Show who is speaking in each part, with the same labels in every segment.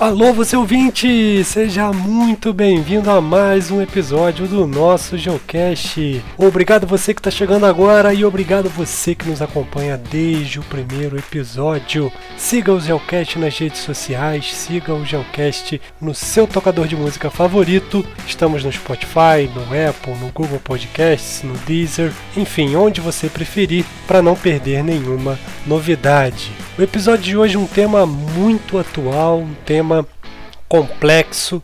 Speaker 1: Alô, você ouvinte! Seja muito bem-vindo a mais um episódio do nosso Geocast. Obrigado você que está chegando agora e obrigado você que nos acompanha desde o primeiro episódio. Siga o Geocast nas redes sociais, siga o Geocast no seu tocador de música favorito. Estamos no Spotify, no Apple, no Google Podcasts, no Deezer, enfim, onde você preferir, para não perder nenhuma novidade. O episódio de hoje é um tema muito atual, um tema complexo.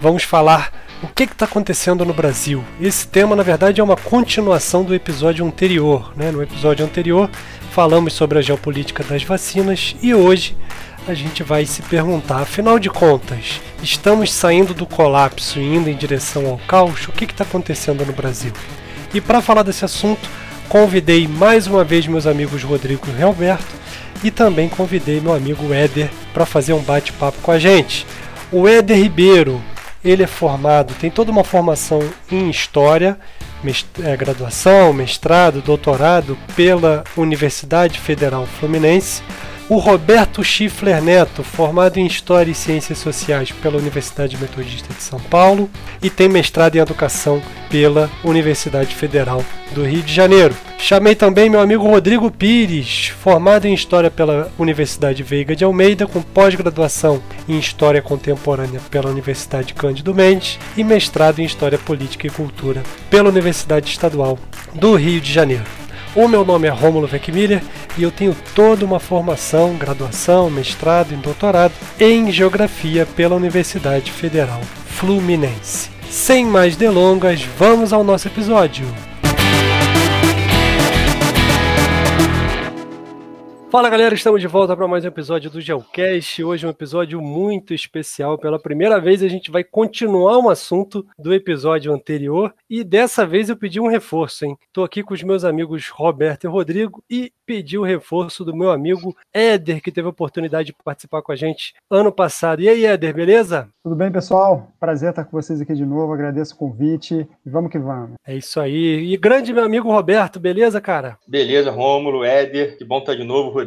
Speaker 1: Vamos falar o que está acontecendo no Brasil. Esse tema, na verdade, é uma continuação do episódio anterior. Né? No episódio anterior, falamos sobre a geopolítica das vacinas e hoje a gente vai se perguntar: afinal de contas, estamos saindo do colapso e indo em direção ao caos? O que está acontecendo no Brasil? E para falar desse assunto, convidei mais uma vez meus amigos Rodrigo e Roberto e também convidei meu amigo Éder para fazer um bate-papo com a gente. O Éder Ribeiro, ele é formado, tem toda uma formação em História, mest é, graduação, mestrado, doutorado pela Universidade Federal Fluminense. O Roberto Schiffler Neto, formado em História e Ciências Sociais pela Universidade Metodista de São Paulo e tem mestrado em Educação pela Universidade Federal do Rio de Janeiro. Chamei também meu amigo Rodrigo Pires, formado em História pela Universidade Veiga de Almeida, com pós-graduação em História Contemporânea pela Universidade Cândido Mendes e mestrado em História Política e Cultura pela Universidade Estadual do Rio de Janeiro. O meu nome é Rômulo Weckmiller e eu tenho toda uma formação, graduação, mestrado e doutorado em Geografia pela Universidade Federal Fluminense. Sem mais delongas, vamos ao nosso episódio. Fala galera, estamos de volta para mais um episódio do Geocast. Hoje é um episódio muito especial. Pela primeira vez a gente vai continuar um assunto do episódio anterior e dessa vez eu pedi um reforço, hein? Tô aqui com os meus amigos Roberto e Rodrigo e pedi o reforço do meu amigo Éder, que teve a oportunidade de participar com a gente ano passado. E aí, Éder, beleza?
Speaker 2: Tudo bem, pessoal? Prazer estar com vocês aqui de novo. Agradeço o convite e vamos que vamos.
Speaker 1: É isso aí. E grande meu amigo Roberto, beleza, cara?
Speaker 3: Beleza, Rômulo, Éder, que bom estar de novo, Rodrigo.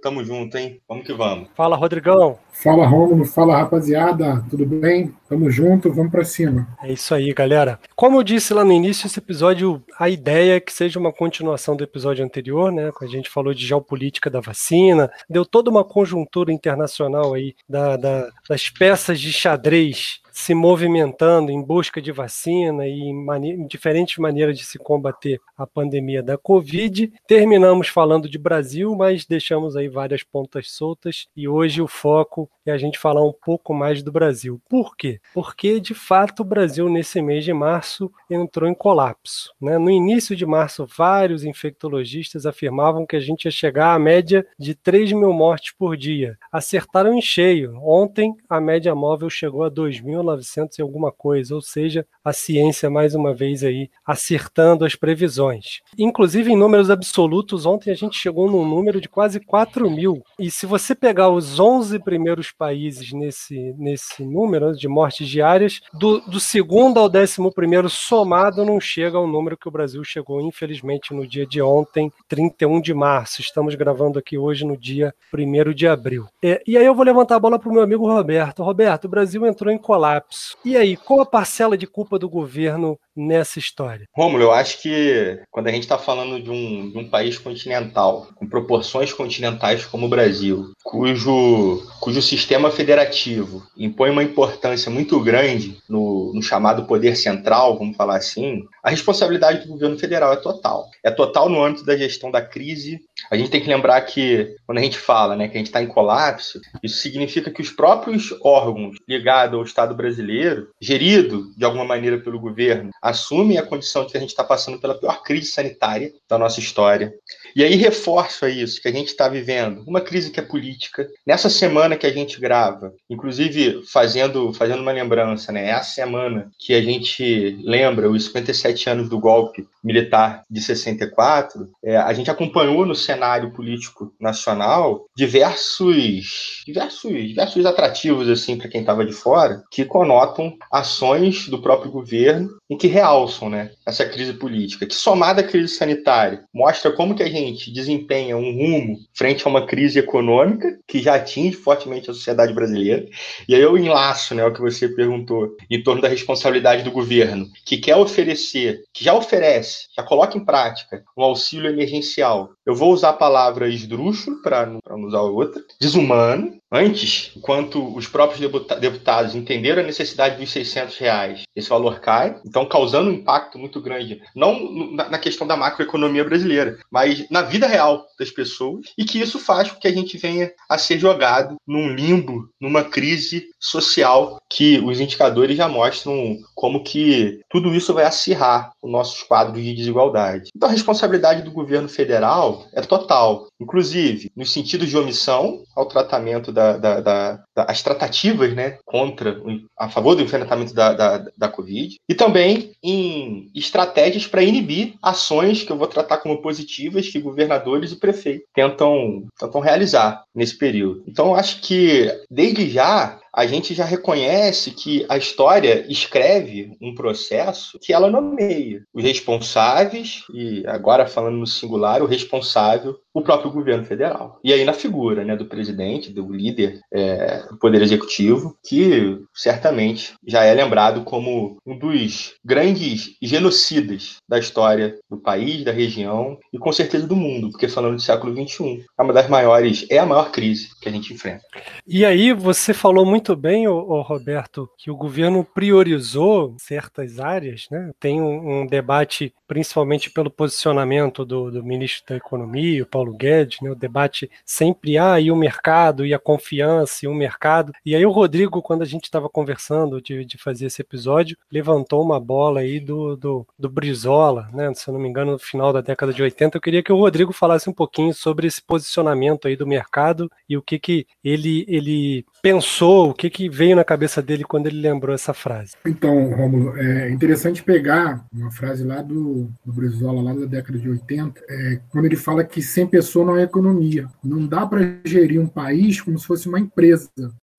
Speaker 3: Tamo junto, hein? Vamos que vamos.
Speaker 1: Fala, Rodrigão.
Speaker 4: Fala, Rômulo. Fala, rapaziada. Tudo bem? Tamo junto, vamos para cima.
Speaker 1: É isso aí, galera. Como eu disse lá no início, esse episódio, a ideia é que seja uma continuação do episódio anterior, né? A gente falou de geopolítica da vacina, deu toda uma conjuntura internacional aí da, da das peças de xadrez se movimentando em busca de vacina e em, em, diferentes maneiras de se combater a pandemia da Covid. Terminamos falando de Brasil, mas deixamos aí várias pontas soltas e hoje o foco é a gente falar um pouco mais do Brasil. Por quê? Porque de fato o Brasil nesse mês de março entrou em colapso. Né? No início de março, vários infectologistas afirmavam que a gente ia chegar à média de 3 mil mortes por dia. Acertaram em cheio. Ontem a média móvel chegou a 2.000 1900 e alguma coisa, ou seja, a ciência mais uma vez aí acertando as previsões. Inclusive em números absolutos, ontem a gente chegou num número de quase 4 mil. E se você pegar os 11 primeiros países nesse, nesse número de mortes diárias, do, do segundo ao décimo primeiro somado não chega ao número que o Brasil chegou, infelizmente, no dia de ontem, 31 de março. Estamos gravando aqui hoje no dia 1 de abril. É, e aí eu vou levantar a bola para o meu amigo Roberto. Roberto, o Brasil entrou em colapso. E aí, qual a parcela de culpa do governo nessa história?
Speaker 3: Rômulo, eu acho que quando a gente está falando de um, de um país continental, com proporções continentais como o Brasil, cujo, cujo sistema federativo impõe uma importância muito grande no, no chamado poder central, vamos falar assim, a responsabilidade do governo federal é total. É total no âmbito da gestão da crise. A gente tem que lembrar que, quando a gente fala né, que a gente está em colapso, isso significa que os próprios órgãos ligados ao Estado brasileiro, gerido de alguma maneira pelo governo, assumem a condição de que a gente está passando pela pior crise sanitária da nossa história. E aí reforço isso, que a gente está vivendo uma crise que é política. Nessa semana que a gente grava, inclusive fazendo, fazendo uma lembrança, né? É a semana que a gente lembra os 57 anos do golpe militar de 64, é, a gente acompanhou no cenário político nacional diversos, diversos, diversos atrativos assim para quem estava de fora, que conotam ações do próprio governo em que realçam, né, essa crise política, que somada à crise sanitária mostra como que a gente desempenha um rumo frente a uma crise econômica que já atinge fortemente a sociedade brasileira. E aí eu enlaço, né, o que você perguntou em torno da responsabilidade do governo, que quer oferecer, que já oferece, já coloca em prática um auxílio emergencial. Eu vou usar a palavra esdrúxulo para não usar outra, desumano, Antes, enquanto os próprios deputados entenderam a necessidade dos 600 reais, esse valor cai, então causando um impacto muito grande, não na questão da macroeconomia brasileira, mas na vida real das pessoas, e que isso faz com que a gente venha a ser jogado num limbo, numa crise social que os indicadores já mostram como que tudo isso vai acirrar os nossos quadros de desigualdade. Então a responsabilidade do governo federal é total, inclusive nos sentidos de omissão ao tratamento da da, da, da, tratativas né, contra, a favor do enfrentamento da, da, da Covid, e também em estratégias para inibir ações que eu vou tratar como positivas que governadores e prefeitos tentam, tentam realizar nesse período. Então, acho que, desde já, a gente já reconhece que a história escreve um processo que ela nomeia os responsáveis, e agora falando no singular, o responsável, o próprio governo federal. E aí na figura né, do presidente, do líder é, do Poder Executivo, que certamente já é lembrado como um dos grandes genocidas da história do país, da região e com certeza do mundo, porque falando do século XXI, é uma das maiores, é a maior crise que a gente enfrenta.
Speaker 1: E aí você falou muito muito bem, o, o Roberto, que o governo priorizou certas áreas, né? Tem um, um debate, principalmente pelo posicionamento do, do, ministro da Economia, o Paulo Guedes, né? O debate sempre ah, e o mercado, e a confiança, e o mercado. E aí o Rodrigo, quando a gente estava conversando de, de fazer esse episódio, levantou uma bola aí do, do, do Brizola, né? Se eu não me engano, no final da década de 80. Eu queria que o Rodrigo falasse um pouquinho sobre esse posicionamento aí do mercado e o que, que ele, ele pensou, o que, que veio na cabeça dele quando ele lembrou essa frase?
Speaker 4: Então, Romulo, é interessante pegar uma frase lá do, do Brizola, lá da década de 80, é, quando ele fala que sem pessoa não é economia. Não dá para gerir um país como se fosse uma empresa.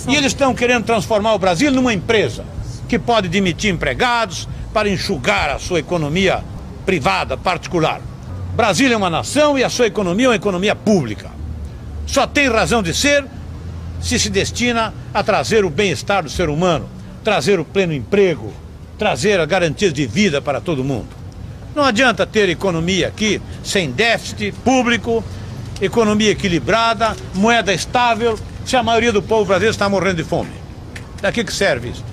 Speaker 5: E eles estão querendo transformar o Brasil numa empresa que pode demitir empregados para enxugar a sua economia privada, particular. Brasil é uma nação e a sua economia é uma economia pública. Só tem razão de ser se se destina a trazer o bem-estar do ser humano, trazer o pleno emprego, trazer as garantias de vida para todo mundo. Não adianta ter economia aqui sem déficit público, economia equilibrada, moeda estável, se a maioria do povo brasileiro está morrendo de fome. Da que, que serve isso?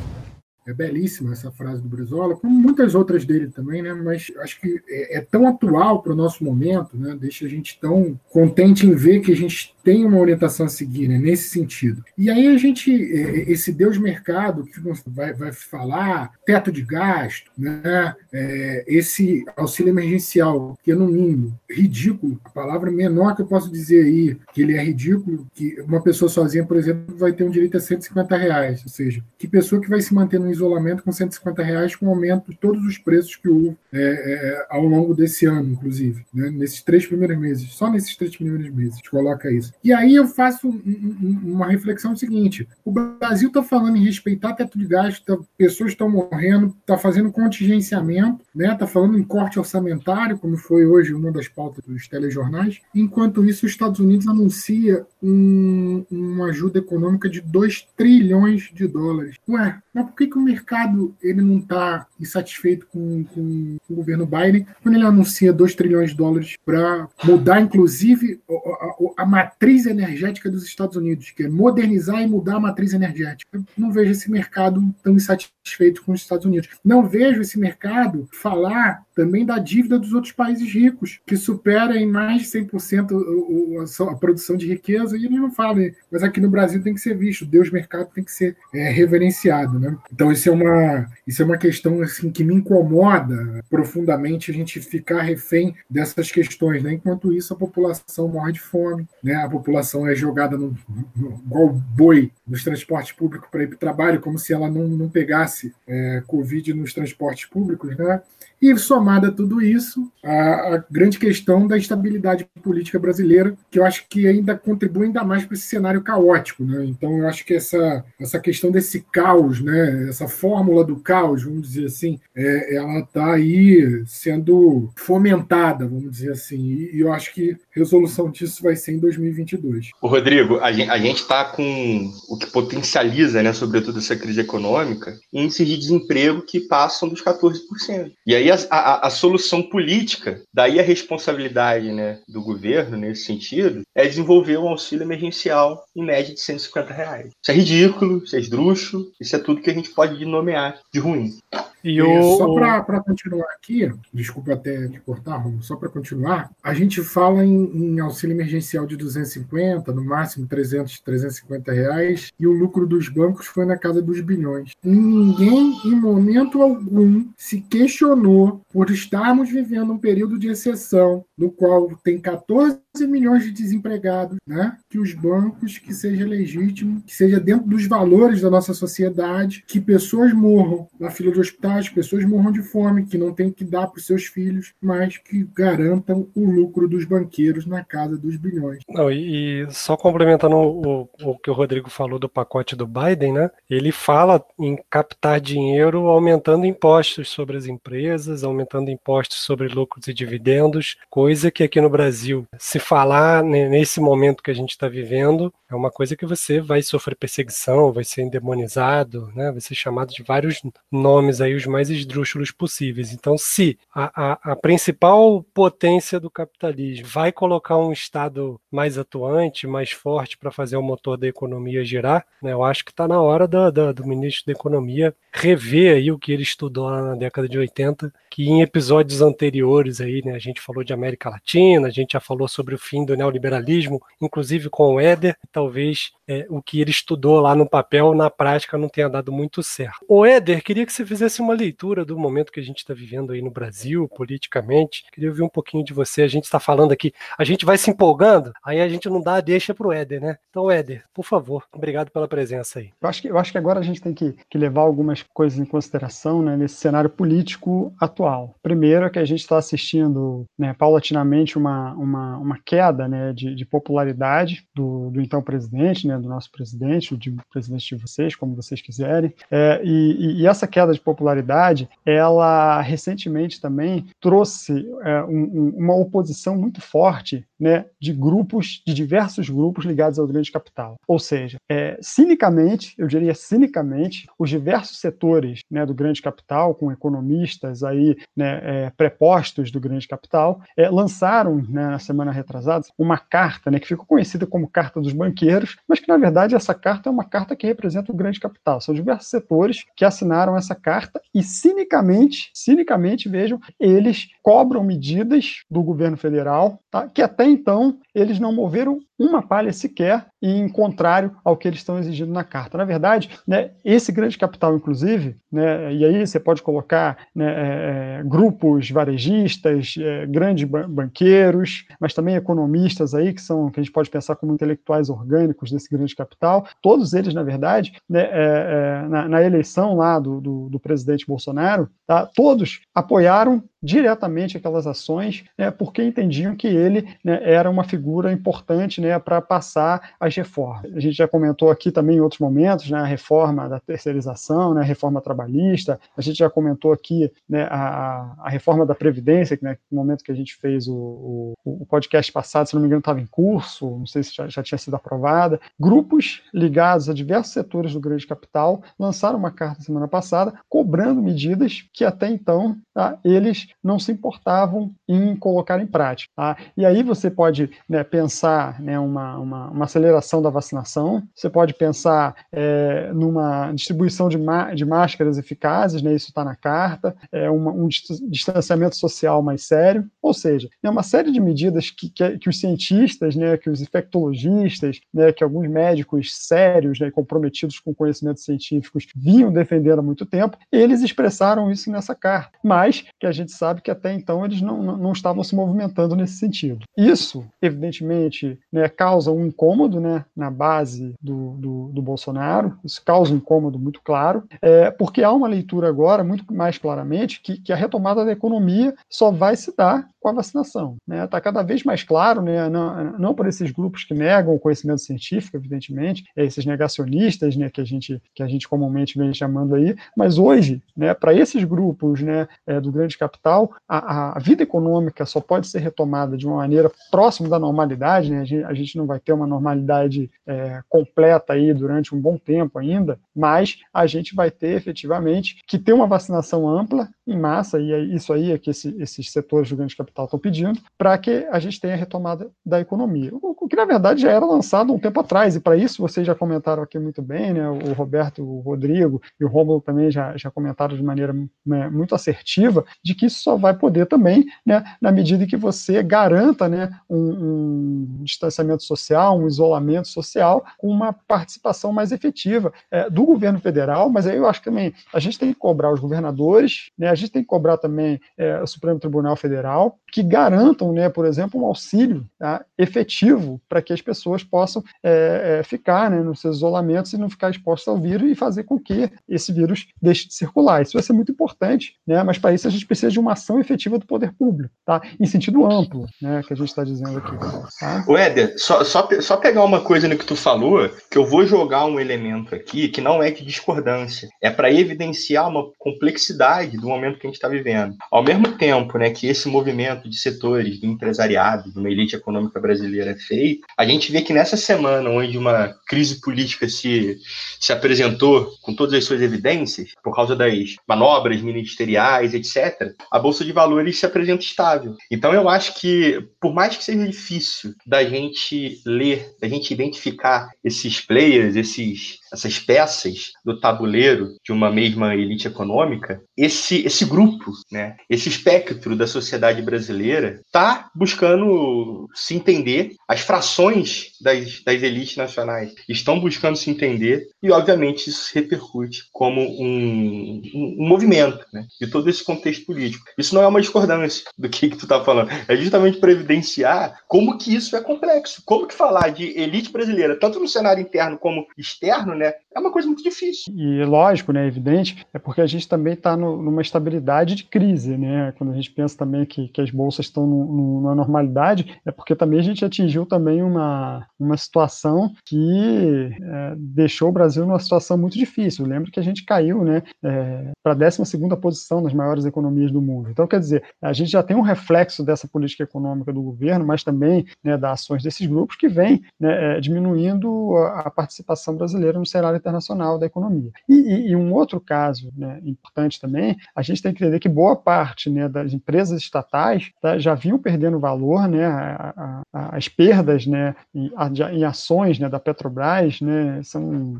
Speaker 4: É belíssima essa frase do Brizola, como muitas outras dele também, né? Mas acho que é, é tão atual para o nosso momento, né? Deixa a gente tão contente em ver que a gente tem uma orientação a seguir, né? Nesse sentido. E aí a gente, é, esse Deus mercado que vai, vai falar, teto de gasto, né? É, esse auxílio emergencial, que é no mínimo ridículo, a palavra menor que eu posso dizer aí, que ele é ridículo, que uma pessoa sozinha, por exemplo, vai ter um direito a 150 reais. Ou seja, que pessoa que vai se manter no isolamento com 150 reais com aumento de todos os preços que houve é, é, ao longo desse ano, inclusive, né? nesses três primeiros meses, só nesses três primeiros meses, a gente coloca isso. E aí eu faço um, um, uma reflexão seguinte: o Brasil está falando em respeitar teto de gasto, tá, pessoas estão morrendo, está fazendo contingenciamento, está né? Tá falando em corte orçamentário, como foi hoje uma das pautas dos telejornais. Enquanto isso, os Estados Unidos anuncia um, uma ajuda econômica de 2 trilhões de dólares. Ué, mas por que, que o mercado ele não está insatisfeito com, com, o governo Biden quando ele anuncia 2 trilhões de dólares para mudar, inclusive, a, a, a, matriz energética dos Estados Unidos, que é modernizar e mudar a matriz energética? Não vejo esse mercado tão insatisfeito com os Estados Unidos. Não vejo esse mercado falar também da dívida dos outros países ricos, que supera em mais de 100% a, produção de riqueza, e ele não fala, mas aqui no Brasil tem que ser visto, Deus mercado tem que ser é, reverenciado. Né? Então, isso é, uma, isso é uma questão assim, que me incomoda profundamente a gente ficar refém dessas questões. Né? Enquanto isso, a população morre de fome, né? a população é jogada no, no, igual boi nos transportes públicos para ir para o trabalho, como se ela não, não pegasse é, Covid nos transportes públicos. Né? E somada a tudo isso, a, a, grande questão da estabilidade política brasileira, que eu acho que ainda contribui ainda mais para esse cenário caótico. Né? Então, eu acho que essa, essa questão desse caos, né? essa fórmula do caos, vamos dizer assim, é, ela está aí sendo fomentada, vamos dizer assim. E, e, eu acho que resolução disso vai ser em 2022.
Speaker 3: O Rodrigo, a gente está com o que potencializa, né, sobretudo essa crise econômica, índices de desemprego que passam dos 14%. E aí a, a, a solução política, daí a responsabilidade né, do governo nesse sentido, é desenvolver um auxílio emergencial em média de 150 reais. Isso é ridículo, isso é esdrúxulo, isso é tudo que a gente pode nomear de ruim.
Speaker 4: E o... Só para continuar aqui, desculpa até te cortar, Romulo, só para continuar, a gente fala em, em, auxílio emergencial de 250, no máximo 300, 350 reais, e o lucro dos bancos foi na casa dos bilhões. Ninguém, em momento algum, se questionou por estarmos vivendo um período de exceção, no qual tem 14 milhões de desempregados, né? que os bancos, que seja legítimo, que seja dentro dos valores da nossa sociedade, que pessoas morram na fila de hospitais, pessoas morram de fome, que não tem que dar para os seus filhos, mas que garantam o lucro dos banqueiros na casa dos bilhões.
Speaker 1: Não, e, só complementando o, o, que o Rodrigo falou do pacote do Biden, né? Ele fala em captar dinheiro aumentando impostos sobre as empresas, aumentando impostos sobre lucros e dividendos, coisa que aqui no Brasil, se falar nesse momento que a gente está vivendo, é uma coisa que você vai sofrer perseguição, vai ser endemonizado, né? vai ser chamado de vários nomes aí, os mais esdrúxulos possíveis. Então, se a, a, a principal potência do capitalismo vai colocar um Estado mais atuante, mais forte para fazer o motor da economia girar, né? eu acho que está na hora do, do, ministro da Economia rever aí o que ele estudou lá na década de 80, que em episódios anteriores aí, né, a gente falou de América Latina, a gente já falou sobre o fim do neoliberalismo, inclusive com o Éder, talvez é, o que ele estudou lá no papel, na prática, não tenha dado muito certo. O Éder, queria que você fizesse uma leitura do momento que a gente está vivendo aí no Brasil, politicamente. Queria ouvir um pouquinho de você. A gente está falando aqui, a gente vai se empolgando, aí a gente não dá a deixa para o Éder, né? Então, Éder, por favor, obrigado pela presença aí.
Speaker 2: Eu acho que, eu acho que agora a gente tem que, que levar algumas coisas em consideração né, nesse cenário político atual. Primeiro é que a gente está assistindo né, paulatinamente uma, uma, uma queda né, de, de popularidade do, do então presidente, né, do nosso presidente, o de presidente de vocês, como vocês quiserem. É, e, e, essa queda de popularidade, ela recentemente também trouxe é, um, uma oposição muito forte né, de grupos, de diversos grupos ligados ao grande capital. Ou seja, é, cinicamente, eu diria cinicamente, os diversos setores né, do grande capital, com economistas aí né, é, prepostos do grande capital, é, lançaram né, na semana retrasada uma carta né, que ficou conhecida como Carta dos Banqueiros, mas que na verdade essa carta é uma carta que representa o grande capital. São diversos setores que assinaram essa carta e cinicamente, cinicamente, vejam, eles cobram medidas do governo federal tá, que até então eles não moveram uma palha sequer em contrário ao que eles estão exigindo na carta. Na verdade, né, esse grande capital, inclusive, né, e aí você pode colocar né, é, é grupos varejistas, é, grandes banqueiros, mas também economistas aí que são que a gente pode pensar como intelectuais orgânicos desse grande capital. Todos eles, na verdade, né, é, é na, na, eleição lá do, do, do presidente Bolsonaro, tá, todos apoiaram diretamente aquelas ações, né, porque entendiam que ele né, era uma figura importante né, para passar as reformas. A gente já comentou aqui também em outros momentos né, a reforma da terceirização, né, a reforma trabalhista, a gente já comentou aqui né, a, a reforma da Previdência, que no momento que a gente fez o, o, o podcast passado, se não me engano, estava em curso, não sei se já, já tinha sido aprovada. Grupos ligados a diversos setores do grande capital lançaram uma carta semana passada cobrando medidas que até então tá, eles não se importavam em colocar em prática. Tá? E aí você pode né, pensar né, uma, uma, uma, aceleração da vacinação, você pode pensar é, numa distribuição de, de máscaras eficazes, né, isso está na carta, é uma, um distanciamento social mais sério, ou seja, é uma série de medidas que, que, que os cientistas, né, que os infectologistas, né, que alguns médicos sérios né, comprometidos com conhecimentos científicos vinham defendendo há muito tempo, eles expressaram isso nessa carta, mas que a gente sabe que até então eles não, não estavam se movimentando nesse sentido. Isso evidentemente, né, causa um incômodo né, na base do, do, do Bolsonaro, isso causa um incômodo muito claro, é, porque há uma leitura agora, muito mais claramente, que, que a retomada da economia só vai se dar com a vacinação. Está né? Tá cada vez mais claro, né? não, não por esses grupos que negam o conhecimento científico, evidentemente, é esses negacionistas né, que, a gente, que a gente comumente vem chamando aí, mas hoje, né, para esses grupos né, é, do grande capital, a, a, vida econômica só pode ser retomada de uma maneira próxima da normalidade, né? a, gente, a gente não vai ter uma normalidade é, completa aí durante um bom tempo ainda, mas a gente vai ter efetivamente que ter uma vacinação ampla, em massa, e é isso aí é que esse, esses setores do grande capital estão pedindo, para que a gente tenha a retomada da economia. O, o, que, na verdade, já era lançado um tempo atrás, e para isso vocês já comentaram aqui muito bem, né? o Roberto, o Rodrigo e o Romulo também já, já comentaram de maneira né, muito assertiva, de que isso só vai poder também, né, na medida em que você garanta né, um, um distanciamento social, um isolamento social, com uma participação mais efetiva é, do governo federal, mas aí eu acho que também a gente tem que cobrar os governadores, né, a gente tem que cobrar também é, o Supremo Tribunal Federal, que garantam, né, por exemplo, um auxílio tá, efetivo para que as pessoas possam é, é, ficar né, nos seus isolamentos e não ficar expostas ao vírus e fazer com que esse vírus deixe de circular. Isso vai ser muito importante, né, mas para isso a gente precisa de uma ação efetiva do poder público, tá, em sentido amplo, né, que a gente está dizendo aqui. Tá?
Speaker 3: O Éder, só, só, só pegar uma coisa no que tu falou, que eu vou jogar um elemento aqui que não é de discordância, é para evidenciar uma complexidade do momento que a gente está vivendo. Ao mesmo tempo né, que esse movimento de setores do empresariado, de uma elite econômica brasileira é feito, a gente vê que nessa semana, onde uma crise política se, se apresentou com todas as suas evidências, por causa das manobras ministeriais, etc., a Bolsa de Valores se apresenta estável. Então, eu acho que, por mais que seja difícil da gente ler, da gente identificar esses players, esses essas peças do tabuleiro de uma mesma elite econômica, esse, esse grupo, né, esse espectro da sociedade brasileira está buscando se entender, as frações das, das elites nacionais estão buscando se entender, e obviamente isso repercute como um, um, um movimento né, de todo esse contexto político. Isso não é uma discordância do que, que tu está falando, é justamente para evidenciar como que isso é complexo, como que falar de elite brasileira, tanto no cenário interno como externo, né, é uma coisa muito difícil.
Speaker 2: E lógico, né, evidente, é porque a gente também está numa estabilidade de crise, né? Quando a gente pensa também que, que as bolsas estão numa normalidade, é porque também a gente atingiu também uma, uma situação que é, deixou o Brasil numa situação muito difícil. Lembro que a gente caiu, né, é, para a 12 posição nas maiores economias do mundo. Então, quer dizer, a gente já tem um reflexo dessa política econômica do governo, mas também né, das ações desses grupos que vem né, é, diminuindo a, a participação brasileira no cenário internacional da economia. E, e, um outro caso né, importante também, a gente tem que entender que boa parte né, das empresas estatais tá, já vinham perdendo valor, né, a, a, as perdas né, em, em ações da Petrobras são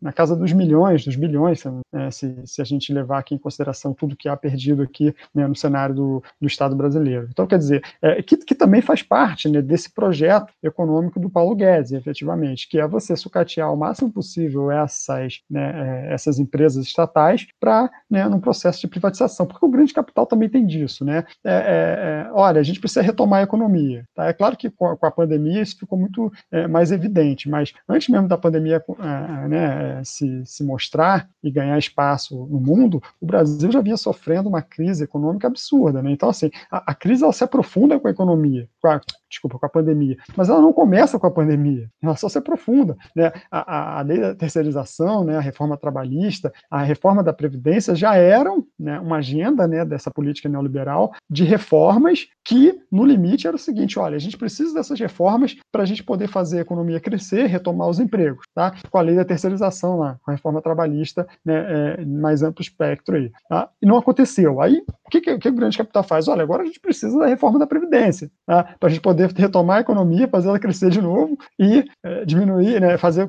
Speaker 2: na casa dos milhões, dos bilhões, se, se, a gente levar aqui em consideração tudo que há perdido aqui né, no cenário do, do, Estado brasileiro. Então, quer dizer, é, que, que também faz parte né, desse projeto econômico do Paulo Guedes, efetivamente, que é você sucatear o máximo possível essas, né, é, essas empresas estatais para né, num processo de privatização, porque o grande capital também tem disso, né? É, é, é olha, a gente precisa retomar a economia. Tá? É claro que com a, com a pandemia isso ficou muito é, mais evidente, mas antes mesmo da pandemia é, né, se, se mostrar e ganhar espaço no mundo, o Brasil já vinha sofrendo uma crise econômica absurda, né? Então, assim, a, a crise ela se aprofunda com a economia, com a, desculpa, com a pandemia, mas ela não começa com a pandemia, ela só se aprofunda, né? A, a, a lei da terceirização, né, a reforma trabalhista, a reforma da Previdência já eram né, uma agenda né, dessa política neoliberal de reformas que, no limite, era o seguinte: olha, a gente precisa dessas reformas para a gente poder fazer a economia crescer, retomar os empregos, tá? Com a lei da terceirização lá, com a reforma trabalhista, né, é, mais amplo espectro aí. Tá? E não aconteceu. Aí, o que, que, que, o grande capital faz? Olha, agora a gente precisa da reforma da Previdência, tá? para a gente poder retomar a economia, fazer ela crescer de novo e é, diminuir, né, fazer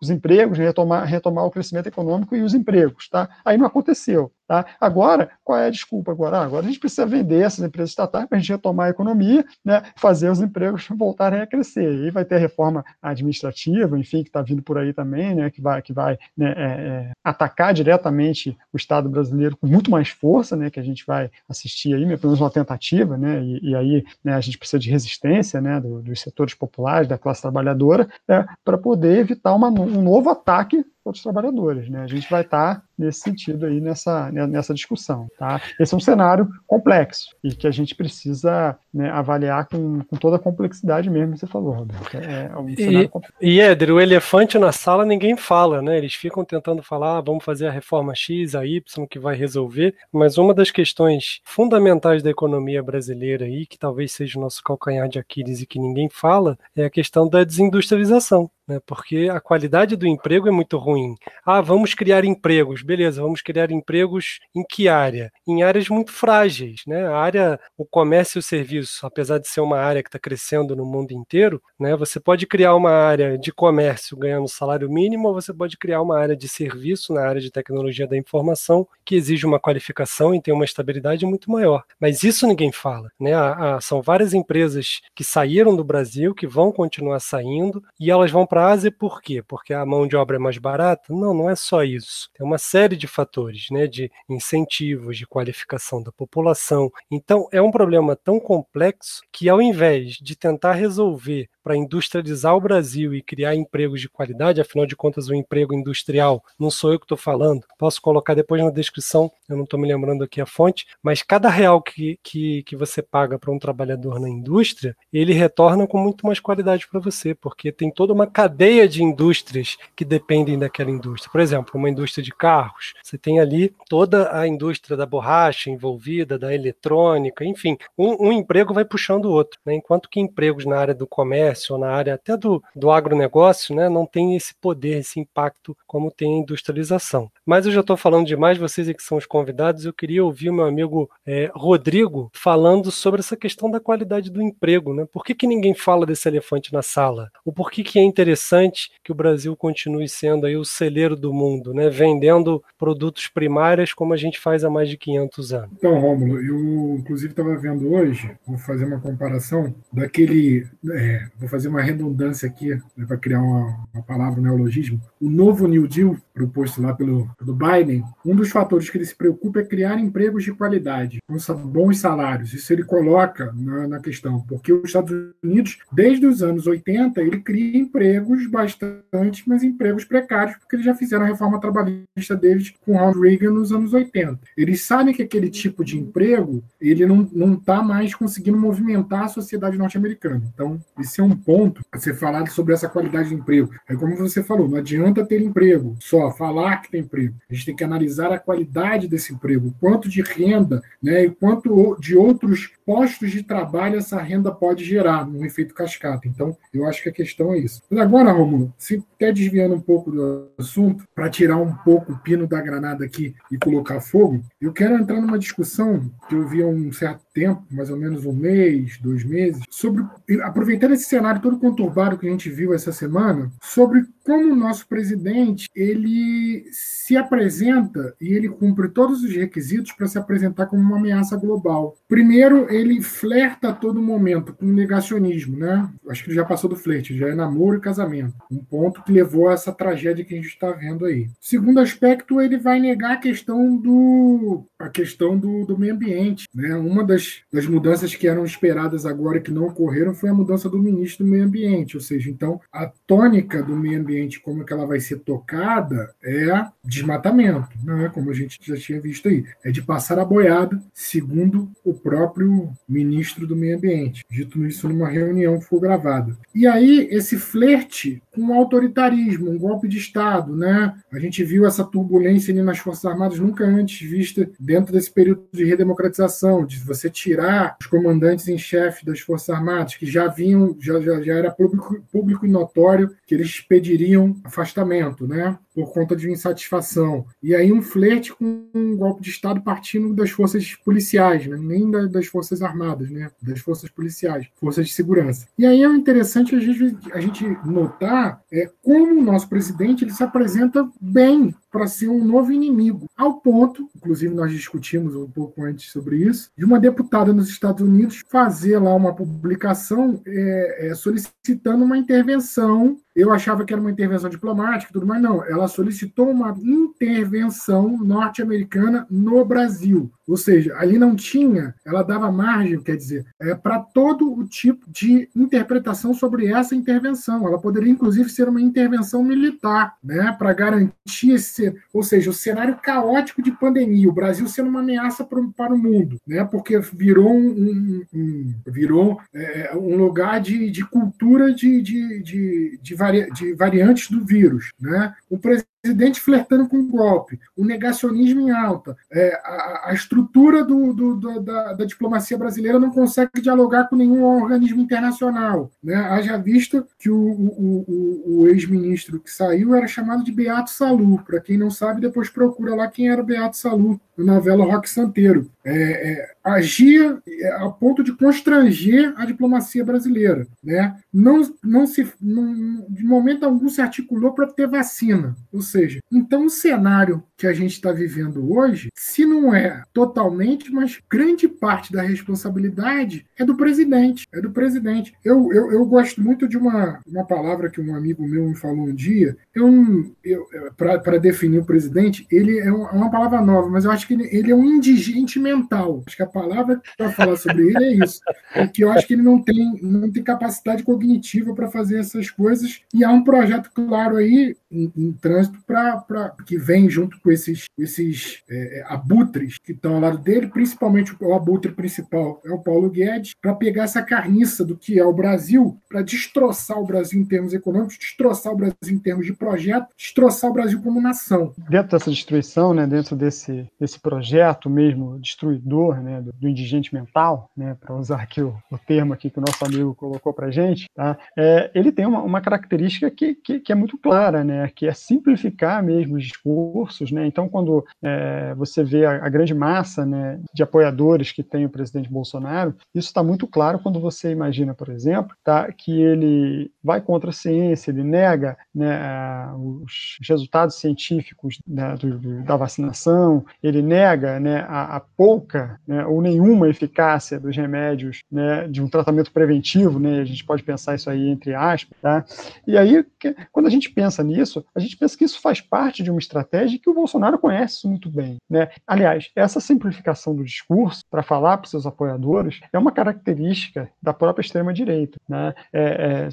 Speaker 2: os empregos, retomar, retomar o crescimento econômico e os empregos. Tá? Aí não aconteceu. Tá? Agora, qual é a desculpa? Agora, ah, agora a gente precisa vender essas empresas estatais para a gente retomar a economia, né, fazer os empregos voltarem a crescer. E aí vai ter reforma administrativa, enfim, que está vindo por aí também, né, que vai, que vai né, é, é, atacar diretamente o Estado brasileiro com muito mais força, né, que a gente vai assistir aí, né, pelo menos uma tentativa, né, e, e aí né, a gente precisa de resistência né, do, dos setores populares, da classe trabalhadora, é, para poder evitar uma, um novo ataque contra os trabalhadores. Né? A gente vai estar nesse sentido aí, nessa, né, nessa discussão. Tá? Esse é um cenário complexo e que a gente precisa né, avaliar com, com, toda a complexidade mesmo que você falou, Roberto. É,
Speaker 1: é um e, e Éder, o elefante na sala ninguém fala, né? Eles ficam tentando falar, ah, vamos fazer a reforma X, a Y, que vai resolver, mas uma das questões fundamentais da economia brasileira aí, que talvez seja o nosso calcanhar de Aquiles e que ninguém fala, é a questão da desindustrialização né? Porque a qualidade do emprego é muito ruim. Ah, vamos criar empregos, beleza? Vamos criar empregos em que área? Em áreas muito frágeis, né? A área, o comércio e o serviço, apesar de ser uma área que está crescendo no mundo inteiro, né? Você pode criar uma área de comércio ganhando salário mínimo, ou você pode criar uma área de serviço na área de tecnologia da informação que exige uma qualificação e tem uma estabilidade muito maior. Mas isso ninguém fala, né? A, a, são várias empresas que saíram do Brasil, que vão continuar saindo e elas vão para prazo, por quê? Porque a mão de obra é mais barata? Não, não é só isso. Tem uma série de fatores, né, de incentivos, de qualificação da população. Então, é um problema tão complexo que, ao invés de tentar resolver para industrializar o Brasil e criar empregos de qualidade, afinal de contas, o emprego industrial não sou eu que estou falando, posso colocar depois na descrição, eu não estou me lembrando aqui a fonte, mas cada real que, que, que você paga para um trabalhador na indústria, ele retorna com muito mais qualidade para você, porque tem toda uma cadeia de indústrias que dependem daquela indústria. Por exemplo, uma indústria de carros, você tem ali toda a indústria da borracha envolvida, da eletrônica, enfim, um, um emprego vai puxando o outro, né? enquanto que empregos na área do comércio, na área até do, do agronegócio, né, não tem esse poder, esse impacto como tem a industrialização. Mas eu já estou falando demais, vocês que são os convidados, eu queria ouvir o meu amigo é, Rodrigo falando sobre essa questão da qualidade do emprego. Né? Por que, que ninguém fala desse elefante na sala? O por que, que é interessante que o Brasil continue sendo aí o celeiro do mundo, né? vendendo produtos primários como a gente faz há mais de 500 anos?
Speaker 4: Então, Rômulo, eu inclusive estava vendo hoje, vou fazer uma comparação daquele, é, vou fazer uma redundância aqui, né, para criar uma, uma, palavra, um neologismo. O novo New Deal, proposto lá pelo, pelo Biden, um dos fatores que ele se preocupa é criar empregos de qualidade, com bons salários. Isso ele coloca na, na questão, porque os Estados Unidos, desde os anos 80, ele cria empregos bastante, mas empregos precários, porque eles já fizeram a reforma trabalhista deles com Ronald Reagan nos anos 80. Eles sabem que aquele tipo de emprego ele não está mais conseguindo movimentar a sociedade norte-americana. Então, esse é um ponto a ser falado sobre essa qualidade de emprego. É como você falou, não adianta ter emprego, só falar que tem emprego. A gente tem que analisar a qualidade desse emprego, quanto de renda, né, e quanto de outros postos de trabalho essa renda pode gerar, num efeito cascata. Então, eu acho que a questão é isso. Mas agora, Romulo, se até desviando um pouco do assunto, para tirar um pouco o pino da granada aqui e colocar fogo, eu quero entrar numa discussão que eu vi há um certo tempo, mais ou menos um mês, dois meses, sobre aproveitando esse cenário todo conturbado que a gente viu essa semana, sobre como o nosso presidente ele se apresenta e ele cumpre todos os requisitos para se apresentar como uma ameaça global. Primeiro, ele flerta a todo momento com negacionismo, né? Acho que ele já passou do flerte, já é namoro e casamento. Um ponto que levou a essa tragédia que a gente está vendo aí. Segundo aspecto, ele vai negar a questão do a questão do, do meio ambiente, né? Uma das, das mudanças que eram esperadas agora e que não ocorreram foi a mudança do ministro do meio ambiente, ou seja, então a tônica do meio ambiente ambiente, como que ela vai ser tocada, é desmatamento, né? como a gente já tinha visto aí. É de passar a boiada, segundo o próprio ministro do Meio Ambiente. Dito isso numa reunião que foi gravada. E aí, esse flerte com autoritarismo, um golpe de Estado, né? A gente viu essa turbulência ali nas Forças Armadas nunca antes vista dentro desse período de redemocratização, de você tirar os comandantes em chefe das Forças Armadas, que já vinham, já, já, já era público, público e notório que eles pediriam queriam afastamento, né? Por conta de insatisfação. E aí um flerte com um golpe de Estado partindo das forças policiais, né? nem das forças armadas, né? Das forças policiais, forças de segurança. E aí é interessante a gente, a gente notar é, como o nosso presidente ele se apresenta bem para ser um novo inimigo, ao ponto, inclusive nós discutimos um pouco antes sobre isso, de uma deputada nos Estados Unidos fazer lá uma publicação é, é, solicitando uma intervenção eu achava que era uma intervenção diplomática e tudo mais. Não, ela solicitou uma intervenção norte-americana no Brasil. Ou seja, ali não tinha, ela dava margem, quer dizer, é, para todo o tipo de interpretação sobre essa intervenção. Ela poderia, inclusive, ser uma intervenção militar, né, para garantir esse, ou seja, o cenário caótico de pandemia, o Brasil sendo uma ameaça para, para o mundo, né, porque virou um, um, um virou é, um lugar de, de cultura de, de, de, de, vari, de variantes do vírus, né. O presidente presidente flertando com o golpe, o negacionismo em alta, é, a, a, estrutura do, do, do, da, da, diplomacia brasileira não consegue dialogar com nenhum organismo internacional. Né? Haja visto que o, o, o, o ex-ministro que saiu era chamado de Beato Salu. Para quem não sabe, depois procura lá quem era o Beato Salu, na novela Rock Santeiro. É, é, agia é, a ponto de constranger a diplomacia brasileira. Né? Não, não se, não, de momento algum se articulou para ter vacina. Ou seja, então o cenário que a gente está vivendo hoje, se não é totalmente, mas grande parte da responsabilidade é do presidente. É do presidente. Eu, eu, eu gosto muito de uma, uma palavra que um amigo meu me falou um dia. Eu, eu, para definir o presidente, ele é é uma palavra nova, mas eu acho que ele, é um indigente mental. Acho que a palavra para falar sobre ele é isso. É que eu acho que ele não tem, não tem capacidade cognitiva para fazer essas coisas. E há um projeto claro aí em, em trânsito para que vem junto com esses, esses é, é, abutres que estão ao lado dele, principalmente o abutre principal é o Paulo Guedes, para pegar essa carniça do que é o Brasil, para destroçar o Brasil em termos econômicos, destroçar o Brasil em termos de projeto, destroçar o Brasil como nação.
Speaker 2: Dentro dessa destruição, né, dentro desse, desse projeto mesmo destruidor, né, do, do indigente mental, né, para usar aqui o, o, termo aqui que o nosso amigo colocou para gente, tá, é, ele tem uma, uma característica que, que, que, é muito clara, né, que é simplificar mesmo os discursos, né, então quando é, você vê a, a, grande massa né, de apoiadores que tem o presidente Bolsonaro, isso está muito claro quando você imagina, por exemplo, tá, que ele vai contra a ciência, ele nega né, os resultados científicos do, do, da vacinação, ele nega né, a, a pouca né, ou nenhuma eficácia dos remédios né, de um tratamento preventivo, né, a gente pode pensar isso aí entre aspas, tá? e aí quando a gente pensa nisso, a gente pensa que isso faz parte de uma estratégia que o Bolsonaro conhece muito bem. Né? Aliás, essa simplificação do discurso para falar para os seus apoiadores é uma característica da própria extrema-direita. Né? É, é,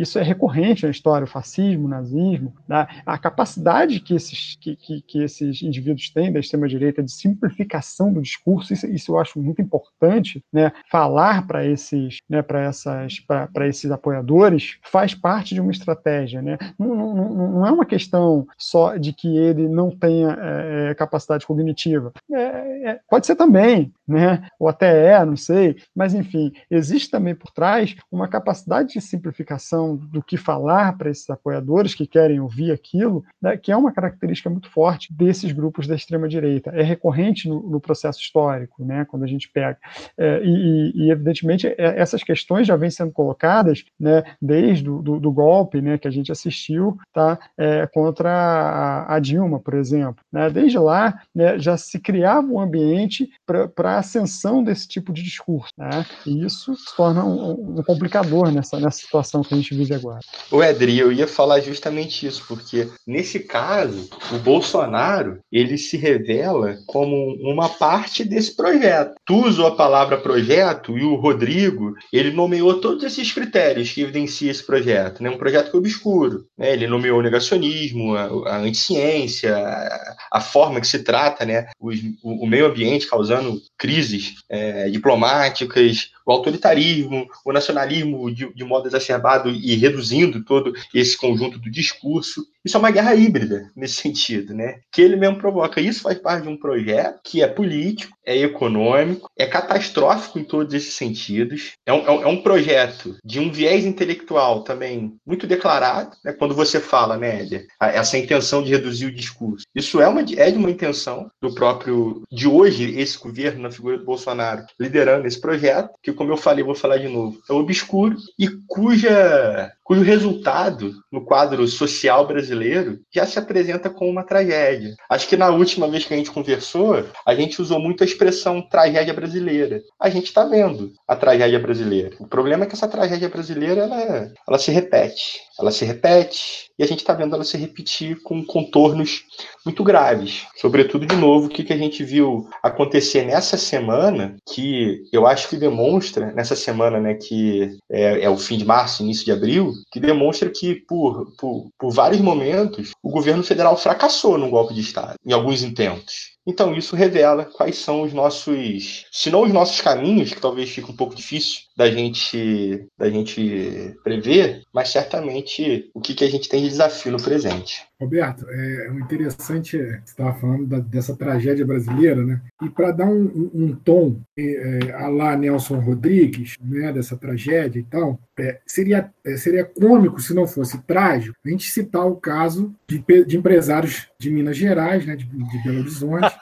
Speaker 2: isso é recorrente na história, o fascismo, o nazismo. Né? A capacidade que esses, que, que, que esses indivíduos têm da extrema-direita de simplificação do discurso, isso, isso eu acho muito importante, né? falar para esses, né, para esses apoiadores faz parte de uma estratégia. Né? Não, não, não é uma questão só de que ele não tenha é, é capacidade cognitiva. É, é, pode ser também, né? ou até é, não sei, mas enfim, existe também por trás uma capacidade de simplificação do que falar para esses apoiadores que querem ouvir aquilo, né, que é uma característica muito forte desses grupos da extrema-direita. É recorrente no, no, processo histórico, né, quando a gente pega. É, e, e, evidentemente, essas questões já vêm sendo colocadas né, desde o do, do golpe né, que a gente assistiu tá, é, contra a, a, Dilma, por exemplo. Né? Desde lá, né, já se criava um ambiente para a ascensão desse tipo de discurso. Né? E isso se torna um, um, complicador nessa, nessa situação que a gente vive agora.
Speaker 3: O Edri, eu ia falar justamente isso, porque nesse caso, o Bolsonaro ele se revela como uma parte desse projeto. Tu usou a palavra projeto e o Rodrigo ele nomeou todos esses critérios que evidenciam esse projeto. Né? Um projeto que é obscuro. Né? Ele nomeou negacionismo, a, a anticiência, a, a, forma que se trata né? o, o meio ambiente causando crises é, diplomáticas, o autoritarismo, o nacionalismo de, de modo exacerbado e reduzindo todo esse conjunto do discurso. Isso é uma guerra híbrida nesse sentido, né? Que ele mesmo provoca. Isso faz parte de um projeto que é político, é econômico, é catastrófico em todos esses sentidos. É um, é um é projeto de um viés intelectual também muito declarado, né? Quando você fala, né, Édia, essa intenção de reduzir o discurso. Isso é, uma, é de uma intenção do próprio, de hoje, esse governo, na figura do Bolsonaro, liderando esse projeto, que, como eu falei, vou falar de novo, é obscuro e cuja cujo resultado no quadro social brasileiro já se apresenta como uma tragédia. Acho que na última vez que a gente conversou, a gente usou muito a expressão tragédia brasileira. A gente está vendo a tragédia brasileira. O problema é que essa tragédia brasileira ela, ela se repete ela se repete, e a gente está vendo ela se repetir com contornos muito graves. Sobretudo, de novo, o que, que a gente viu acontecer nessa semana, que eu acho que demonstra, nessa semana, né, que é, é o fim de março, início de abril, que demonstra que, por, por, por vários momentos, o governo federal fracassou num golpe de Estado, em alguns intentos. Então, isso revela quais são os nossos, se não os nossos caminhos, que talvez fique um pouco difícil da gente, da gente prever, mas certamente o que, que a gente tem de desafio no presente.
Speaker 4: Roberto, é, é interessante, você estava falando da, dessa tragédia brasileira, né? E para dar um, um, um tom é, a lá Nelson Rodrigues, né, dessa tragédia e tal, é, seria, é, seria cômico se não fosse trágico a gente citar o caso de, de empresários de Minas Gerais, né, de, de Belo Horizonte,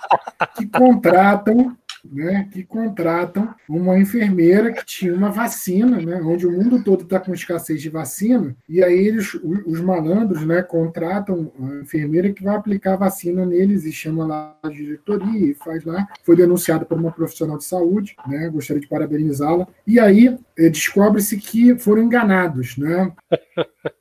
Speaker 4: que contratam né, que contratam uma enfermeira que tinha uma vacina, né, onde o mundo todo está com escassez de vacina, e aí eles, os malandros né, contratam a enfermeira que vai aplicar a vacina neles e chama lá a diretoria e faz lá. Foi denunciada por uma profissional de saúde, né, gostaria de parabenizá-la. E aí eh, descobre-se que foram enganados. Né?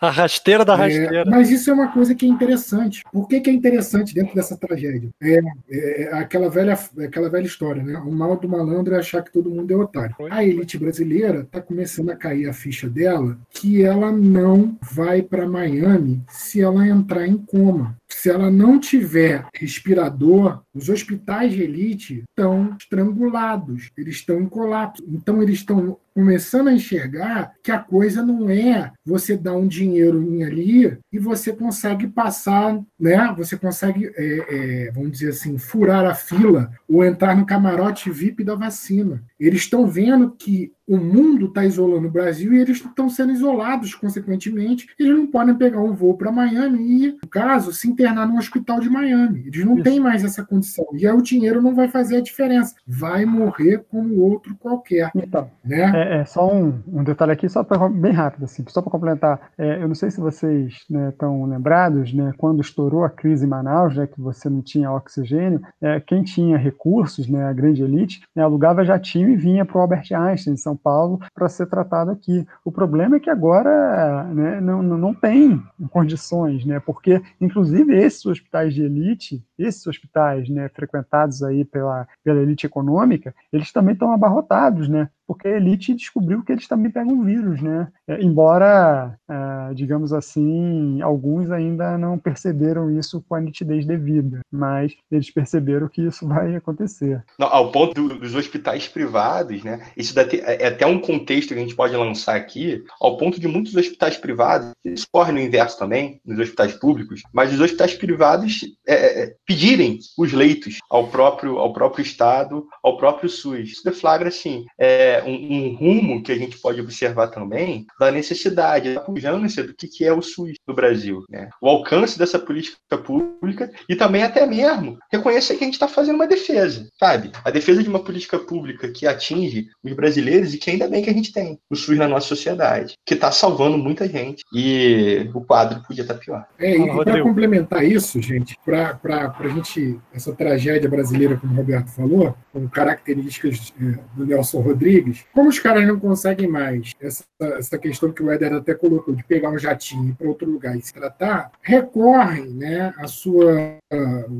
Speaker 1: A rasteira da é, rasteira.
Speaker 4: É, mas isso é uma coisa que é interessante. Por que, que é interessante dentro dessa tragédia? É, é, é, aquela, velha, aquela velha história, né? O mal do malandro é achar que todo mundo é otário. A elite brasileira está começando a cair a ficha dela que ela não vai para Miami se ela entrar em coma. Se ela não tiver respirador, os hospitais de elite estão estrangulados, eles estão em colapso. Então, eles estão começando a enxergar que a coisa não é você dar um dinheiro ali e você consegue passar, né? Você consegue, é, é, vamos dizer assim, furar a fila ou entrar no camarote VIP da vacina. Eles estão vendo que o mundo está isolando o Brasil e eles estão sendo isolados, consequentemente. Eles não podem pegar um voo para Miami e, no caso, se internar no hospital de Miami. Eles não Isso. têm mais essa condição. E aí o dinheiro não vai fazer a diferença. Vai morrer como outro qualquer. Então, né?
Speaker 2: é, é só um, um, detalhe aqui, só pra, bem rápido, assim, só para complementar. É, eu não sei se vocês estão né, lembrados, né, quando estourou a crise em Manaus, né, que você não tinha oxigênio, é, quem tinha recursos, né, a grande elite, né, alugava jatinho e vinha para o Albert Einstein, em São Paulo para ser tratado aqui. O problema é que agora né, não, não tem condições, né, porque, inclusive, esses hospitais de elite, esses hospitais né, frequentados aí pela, pela elite econômica, eles também estão abarrotados, né? Porque a elite descobriu que eles também pegam vírus, né? É, embora, é, digamos assim, alguns ainda não perceberam isso com a nitidez devida, mas eles perceberam que isso vai acontecer.
Speaker 3: Não, ao ponto do, dos hospitais privados, né? Isso dá é até um contexto que a gente pode lançar aqui, ao ponto de muitos hospitais privados, isso corre no inverso também, nos hospitais públicos, mas os hospitais privados é, é pedirem os leitos ao próprio, ao próprio Estado, ao próprio SUS. Isso deflagra, assim, é, um, um, rumo que a gente pode observar também da necessidade, da pujança do que, que é o SUS no Brasil. Né? O alcance dessa política pública e também até mesmo reconhecer que a gente está fazendo uma defesa, sabe? A defesa de uma política pública que atinge os brasileiros e que ainda bem que a gente tem o SUS na nossa sociedade, que está salvando muita gente e o quadro podia estar tá pior.
Speaker 4: É, e para complementar isso, gente, para a gente, essa tragédia brasileira, como o Roberto falou, com características é, do Nelson Rodrigues, como os caras não conseguem mais essa, essa questão que o Éder até colocou, de pegar um jatinho para outro lugar e se tratar, recorrem né, a sua,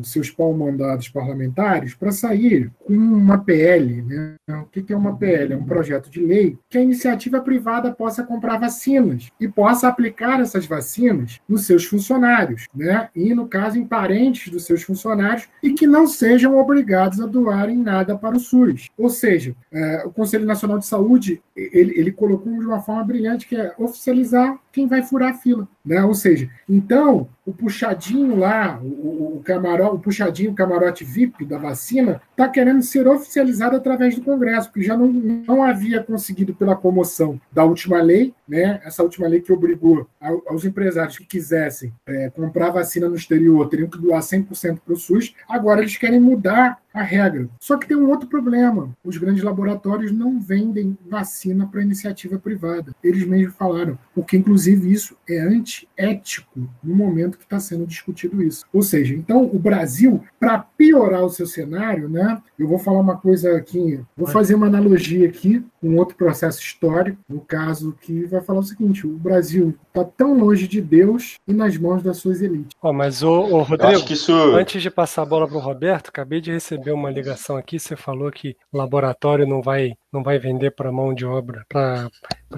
Speaker 4: os seus pau-mandados parlamentares para sair com uma PL. Né? O que é uma PL? É um projeto de lei que a iniciativa privada possa comprar vacinas e possa aplicar essas vacinas nos seus funcionários, né? e, no caso, em parentes dos seus funcionários, e que não sejam obrigados a doarem nada para o SUS. Ou seja, é, o Conselho Nacional de Saúde, ele, ele colocou de uma forma brilhante, que é oficializar quem vai furar a fila. Né? Ou seja, então, o puxadinho lá, o, o, camarote, o puxadinho, o camarote VIP da vacina, está querendo ser oficializado através do Congresso, porque já não, não havia conseguido pela comoção da última lei, né? essa última lei que obrigou aos empresários que quisessem é, comprar vacina no exterior, teriam que doar 100% para o SUS, agora eles querem mudar a regra. Só que tem um outro problema: os grandes laboratórios não vendem vacina para iniciativa privada. Eles mesmos falaram, porque inclusive isso é antiético no momento que está sendo discutido isso. Ou seja, então o Brasil, para piorar o seu cenário, né? Eu vou falar uma coisa aqui, vou fazer uma analogia aqui um outro processo histórico, no caso que vai falar o seguinte: o Brasil está tão longe de Deus e nas mãos das suas elites.
Speaker 1: Oh, mas o, Rodrigo, isso... antes de passar a bola para o Roberto, acabei de receber uma ligação aqui. Você falou que o laboratório não vai não vai vender para mão de obra, para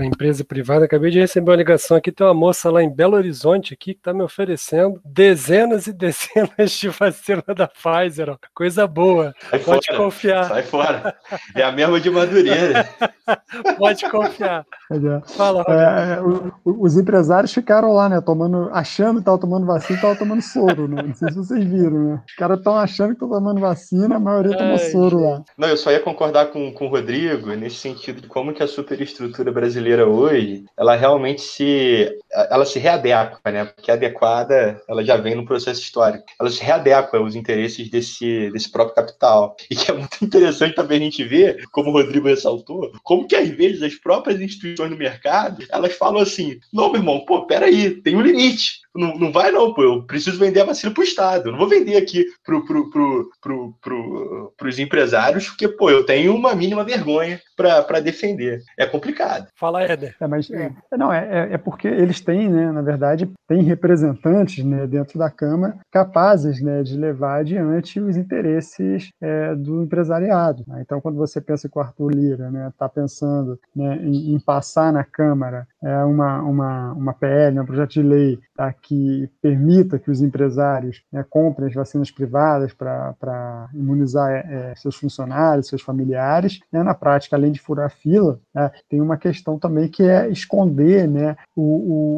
Speaker 1: empresa privada. Acabei de receber uma ligação aqui, tem uma moça lá em Belo Horizonte aqui que está me oferecendo dezenas e dezenas de vacina da Pfizer. Ó. Coisa boa. Sai Pode fora, confiar.
Speaker 3: Sai fora. É a mesma de Madureira.
Speaker 1: Pode confiar.
Speaker 2: É. Fala, é, o, os empresários ficaram lá, né, tomando, achando que estavam tomando vacina e estavam tomando soro, né? Não sei se vocês viram, né? Os caras estão achando que estão tomando vacina, a maioria tomou soro lá.
Speaker 3: Não, eu só ia concordar com, com o Rodrigo nesse sentido de como que a superestrutura brasileira hoje, ela realmente se, ela se readequa, né? Porque adequada, ela já vem no processo histórico. Ela se readequa aos interesses desse, desse próprio capital. E que é muito interessante também a gente ver, como o Rodrigo ressaltou, como que às vezes as próprias instituições do mercado, elas falam assim, não, meu irmão, pô, peraí, tem um limite. Não, não vai não, pô, eu preciso vender a vacina pro Estado. Eu não vou vender aqui pro, pro, pro, pro, pro, pros empresários, porque, pô, eu tenho uma mínima vergonha para defender. É complicado.
Speaker 1: Fala, Éder.
Speaker 2: É, mas, é, não, é, é, é porque eles têm, né, na verdade, têm representantes né, dentro da Câmara capazes né, de levar adiante os interesses é, do empresariado. Né? Então, quando você pensa que o Arthur Lira está né, pensando né, em, em, passar na Câmara é, uma, uma, uma PL, um projeto de lei tá, que permita que os empresários né, comprem as vacinas privadas para imunizar é, seus funcionários, seus familiares, na prática, além de furar fila, tem uma questão também que é esconder né, o, o,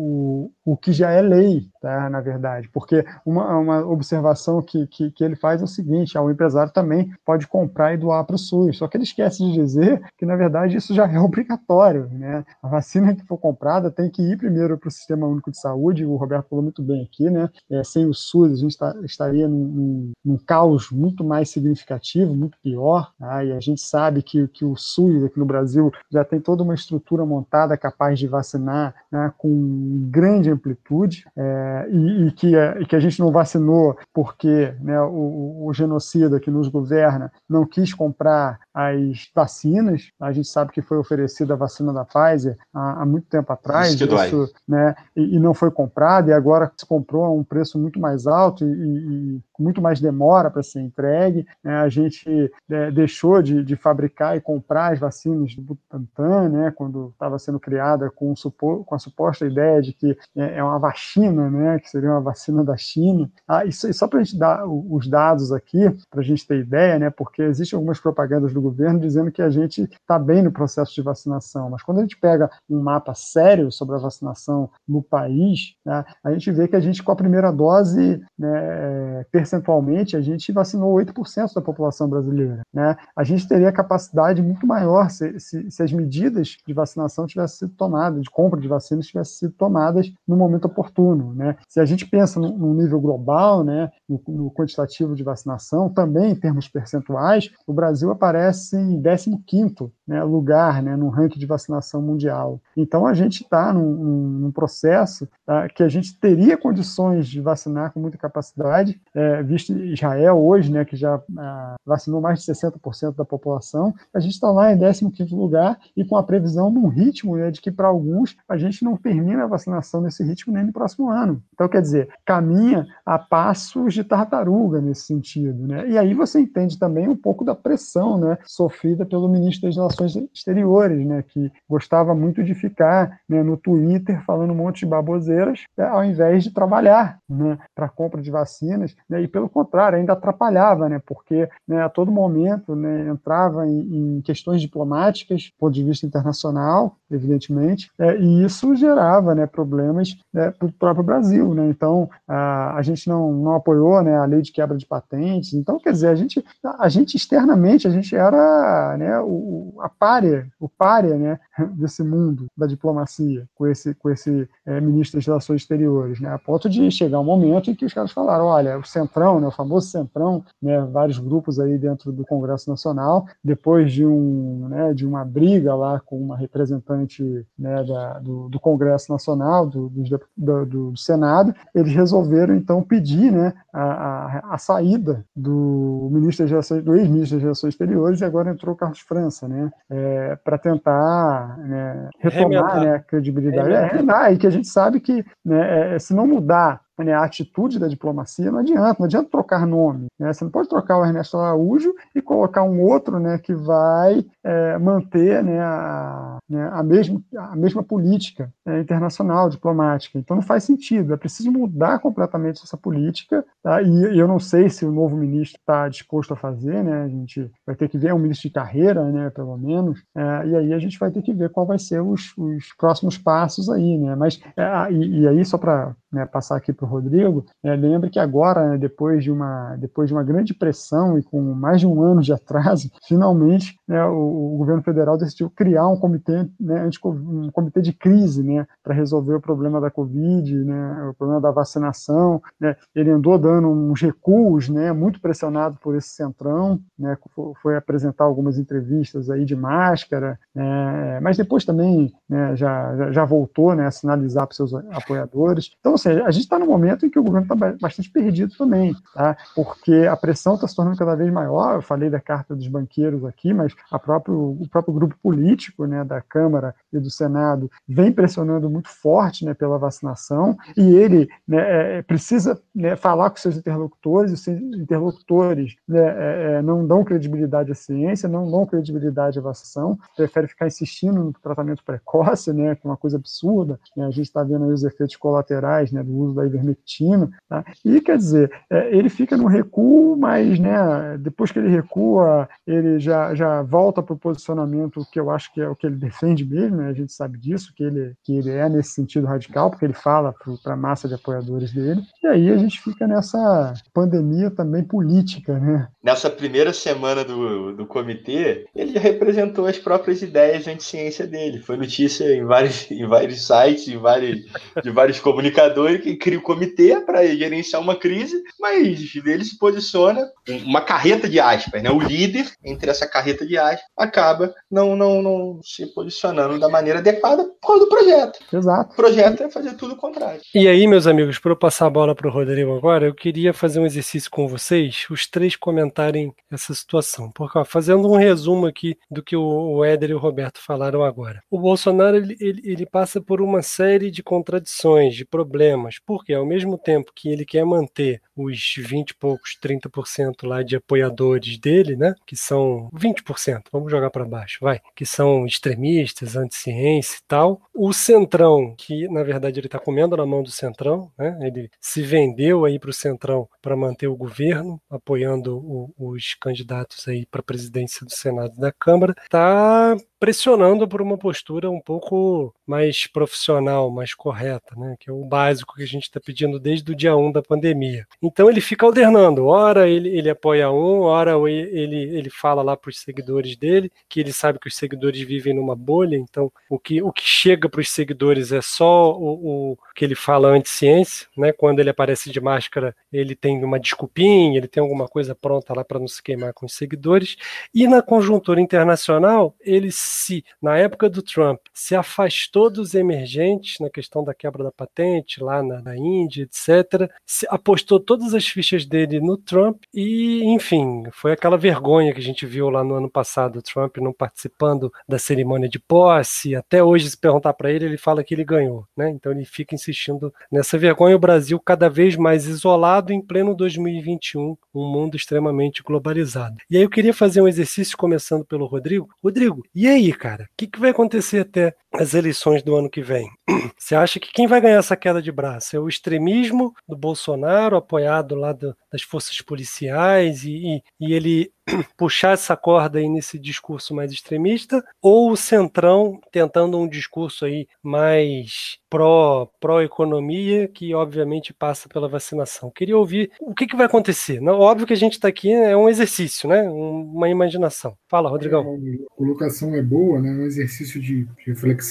Speaker 2: o que já é lei, tá, na verdade. Porque uma, uma observação que, que, que ele faz é o seguinte: ah, o empresário também pode comprar e doar para o SUS. Só que ele esquece de dizer que, na verdade, isso já é obrigatório. Né? A vacina que for comprada tem que ir primeiro para o Sistema Único de Saúde, o Roberto falou muito bem aqui, né? É, sem o SUS, a gente tá, estaria num, num, num, caos muito mais significativo, muito pior. Tá? E a gente sabe que, que o SUS aqui no Brasil já tem toda uma estrutura montada capaz de vacinar né, com grande amplitude é, e, e, que, é, que a gente não vacinou porque né, o, o genocida que nos governa não quis comprar as vacinas. A gente sabe que foi oferecida a vacina da Pfizer há, há muito tempo atrás, isso, isso né, e, e, não foi comprada, e agora se comprou a um preço muito mais alto e, e muito mais demora para ser entregue. Né, a gente é, deixou de, de, fabricar e comprar as vacinas do Butantan, né, quando estava sendo criada com, supor, com, a suposta ideia de que é, é uma vacina, né, que seria uma vacina da China. Ah, isso, só para a gente dar os dados aqui, para a gente ter ideia, né, porque existem algumas propagandas do governo dizendo que a gente está bem no processo de vacinação, mas quando a gente pega um mapa sério sobre a vacinação no país, né, a gente vê que a gente, com a primeira dose, né, percentualmente, a gente vacinou 8% da população brasileira. Né? A gente teria capacidade muito maior se, se, se, as medidas de vacinação tivessem sido tomadas, de compra de vacinas tivessem sido tomadas no momento oportuno. Né? Se a gente pensa no, no nível global, né, no, no quantitativo de vacinação, também em termos percentuais, o Brasil aparece em 15º né, lugar né, no ranking de vacinação mundial. Então, a gente está num, num, processo tá, que a gente teria condições de vacinar com muita capacidade, é, visto Israel hoje, né, que já ah, vacinou mais de 60% da população, a gente está lá em 15º lugar e com a previsão de um ritmo né, de que, para alguns, a gente não termina a vacinação nesse ritmo nem no próximo ano. Então, quer dizer, caminha a passos de tartaruga nesse sentido. Né? E aí você entende também um pouco da pressão né, sofrida pelo ministro das Relações Exteriores, né, que gostava muito de ficar né, no Twitter falando um monte de baboseiras, né, ao invés de trabalhar né, para a compra de vacinas, né, e pelo contrário, ainda atrapalhava, né, porque né, a todo momento né, entrava em, em, questões diplomáticas, do ponto de vista internacional, evidentemente, é, e isso gerava né, problemas né, para o próprio Brasil. Né, então, a, a gente não, não apoiou né, a lei de quebra de patentes, então, quer dizer, a gente, a gente externamente, a gente era era né, o, a párea, o párea né, desse mundo da diplomacia, com esse, com esse é, ministro das Relações Exteriores, né, a ponto de chegar um momento em que os caras falaram, olha, o Centrão, né, o famoso Centrão, né, vários grupos aí dentro do Congresso Nacional, depois de, um, né, de uma briga lá com uma representante né, da, do, do, Congresso Nacional, do, do, do, Senado, eles resolveram então pedir né, a, a, a saída do ministro das Relações, do ex-ministro das Relações Exteriores e agora entrou o Carlos França, né, é, para tentar né, retomar né, a credibilidade. É, e que a gente sabe que né, é, se não mudar né, a atitude da diplomacia, não adianta, não adianta trocar nome. Né? Você não pode trocar o Ernesto Araújo e colocar um outro né, que vai é, manter né, a, né, a, mesma, a mesma política né, internacional, diplomática. Então não faz sentido, é preciso mudar completamente essa política, tá? e, e eu não sei se o novo ministro está disposto a fazer, né? a gente vai ter que ver, é um ministro de carreira, né, pelo menos, é, e aí a gente vai ter que ver qual vai ser os, os próximos passos aí, né? mas, é, e, e aí só para né, passar aqui para o Rodrigo, é, lembre que agora, né, depois, de uma, depois de uma grande pressão e com mais de um ano de atraso, finalmente né, o, o, governo federal decidiu criar um comitê, né, um comitê de crise né, para resolver o problema da Covid, né, o problema da vacinação. Né, ele andou dando uns recuos, né, muito pressionado por esse centrão, né, foi apresentar algumas entrevistas aí de máscara, né, mas depois também né, já, já, já voltou né, a sinalizar para seus apoiadores. Então, seja, a gente está num momento em que o governo está bastante perdido também, tá? porque a pressão está se tornando cada vez maior. Eu falei da carta dos banqueiros aqui, mas a próprio, o próprio grupo político né, da Câmara e do Senado vem pressionando muito forte né, pela vacinação e ele né, é, é precisa né, falar com seus interlocutores os seus interlocutores né, é, não dão credibilidade à ciência, não dão credibilidade à vacinação, prefere ficar insistindo no tratamento precoce, né, que é uma coisa absurda. Né, a gente está vendo aí os efeitos colaterais né, do uso da ivermectina. Tá? E, quer dizer, é, ele fica no recuo, mas né, depois que ele recua, ele já, já volta para o posicionamento que eu acho que é o que ele defende mesmo, né? a gente sabe disso, que ele, que ele é nesse sentido radical, porque ele fala para a massa de apoiadores dele. E aí a gente fica nessa pandemia também política. Né?
Speaker 3: Nessa primeira semana do, do comitê, ele já representou as próprias ideias anti-ciência dele. Foi notícia em vários, em vários sites, em vários, de vários comunicadores que cria o comitê para gerenciar uma crise, mas ele se posiciona uma carreta de aspas, né? O líder entre essa carreta de aspas acaba não não não se posicionando da maneira adequada por causa do projeto.
Speaker 2: Exato.
Speaker 3: O projeto é fazer tudo o contrário.
Speaker 1: E aí, meus amigos, para eu passar a bola para o Rodrigo agora, eu queria fazer um exercício com vocês, os três comentarem essa situação. Porque, ó, fazendo um resumo aqui do que o Éder e o Roberto falaram agora. O Bolsonaro ele, ele, ele passa por uma série de contradições, de problemas. Porque ao mesmo tempo que ele quer manter os 20 e poucos, 30% lá de apoiadores dele, né, que são 20%, vamos jogar para baixo, vai, que são extremistas, anti-ciência e tal, o Centrão, que na verdade ele está comendo na mão do Centrão, né, ele se vendeu aí para o Centrão para manter o governo, apoiando o, os candidatos aí para a presidência do Senado e da Câmara, está pressionando por uma postura um pouco mais profissional, mais correta, né? que é o básico que a gente está pedindo desde o dia 1 da pandemia. Então ele fica alternando, ora ele, ele apoia um, ora ele, ele fala lá para os seguidores dele, que ele sabe que os seguidores vivem numa bolha, então o que, o que chega para os seguidores é só o, o que ele fala anti-ciência, né? quando ele aparece de máscara ele tem uma desculpinha, ele tem alguma coisa pronta lá para não se queimar com os seguidores, e na conjuntura internacional ele se, na época do Trump, se afastou dos emergentes na questão da quebra da patente lá na, na Índia, etc., se, apostou todas as fichas dele no Trump e, enfim, foi aquela vergonha que a gente viu lá no ano passado, o Trump não participando da cerimônia de posse, até hoje se perguntar para ele, ele fala que ele ganhou, né? Então ele fica insistindo nessa vergonha, o Brasil cada vez mais isolado em pleno 2021, um mundo extremamente globalizado. E aí eu queria fazer um exercício começando pelo Rodrigo. Rodrigo, e aí cara? O que, que vai acontecer até as eleições do ano que vem? Você acha que quem vai ganhar essa queda de braço? É o extremismo do Bolsonaro, apoiado lá do, das forças policiais, e, e, e ele puxar essa corda aí nesse discurso mais extremista, ou o Centrão tentando um discurso aí mais pró, pró-economia, que obviamente passa pela vacinação. Queria ouvir o que, que vai acontecer. Não, óbvio que a gente está aqui, é um exercício, né? uma imaginação. Fala, Rodrigão.
Speaker 4: É, a colocação é boa, né? É um exercício de reflexão.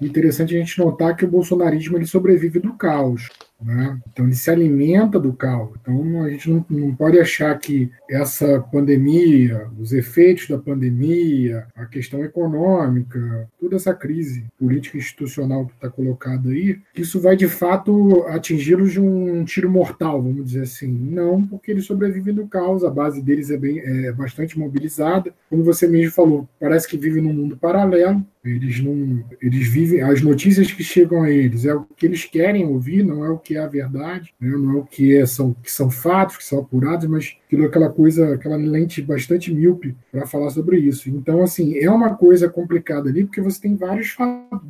Speaker 4: Interessante a gente notar que o bolsonarismo ele sobrevive do caos. Né? Então, ele se alimenta do caos. Então, a gente não, não pode achar que essa pandemia, os efeitos da pandemia, a questão econômica, toda essa crise política institucional que está colocada aí, isso vai de fato atingi-los de um tiro mortal, vamos dizer assim. Não, porque eles sobrevivem do caos, a base deles é, bem, é bastante mobilizada. Como você mesmo falou, parece que vive num mundo paralelo, eles não, eles vivem as notícias que chegam a eles é o que eles querem ouvir, não é o que é a verdade, né? não é o que é, são que são fatos que são apurados, mas aquilo aquela coisa, aquela lente bastante míope para falar sobre isso. Então assim é uma coisa complicada ali porque você tem vários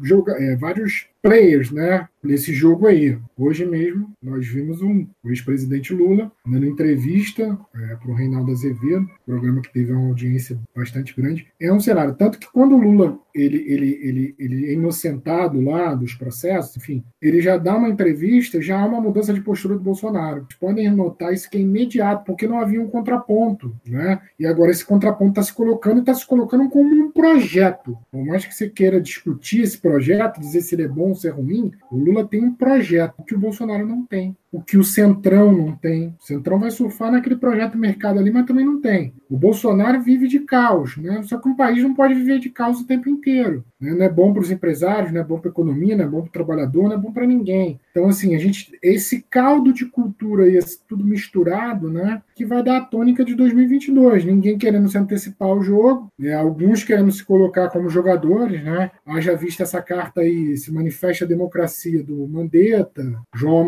Speaker 4: joga, é, vários players, né, nesse jogo aí. Hoje mesmo nós vimos um, ex-presidente Lula dando entrevista é, para o Reinaldo Azevedo, programa que teve uma audiência bastante grande. É um cenário tanto que quando o Lula ele, ele, ele, ele é inocentado lá dos processos, enfim, ele já dá uma entrevista, já há uma mudança de postura do Bolsonaro. Podem notar isso que é imediato, porque não havia um contraponto, né? E agora esse contraponto está se colocando e está se colocando como um projeto. Por mais que você queira discutir esse projeto, dizer se ele é bom ou se é ruim, o Lula tem um projeto que o Bolsonaro não tem o que o Centrão não tem. O Centrão vai surfar naquele projeto mercado ali, mas também não tem. O Bolsonaro vive de caos, né? Só que um país não pode viver de caos o tempo inteiro. Né? Não é bom para os empresários, não é bom para a economia, não é bom para o trabalhador, não é bom para ninguém. Então, assim, a gente, esse caldo de cultura e tudo misturado, né, que vai dar a tônica de 2022. Ninguém querendo se antecipar ao jogo, né? alguns querendo se colocar como jogadores, né? Haja vista essa carta aí, se manifesta a democracia do Mandetta, João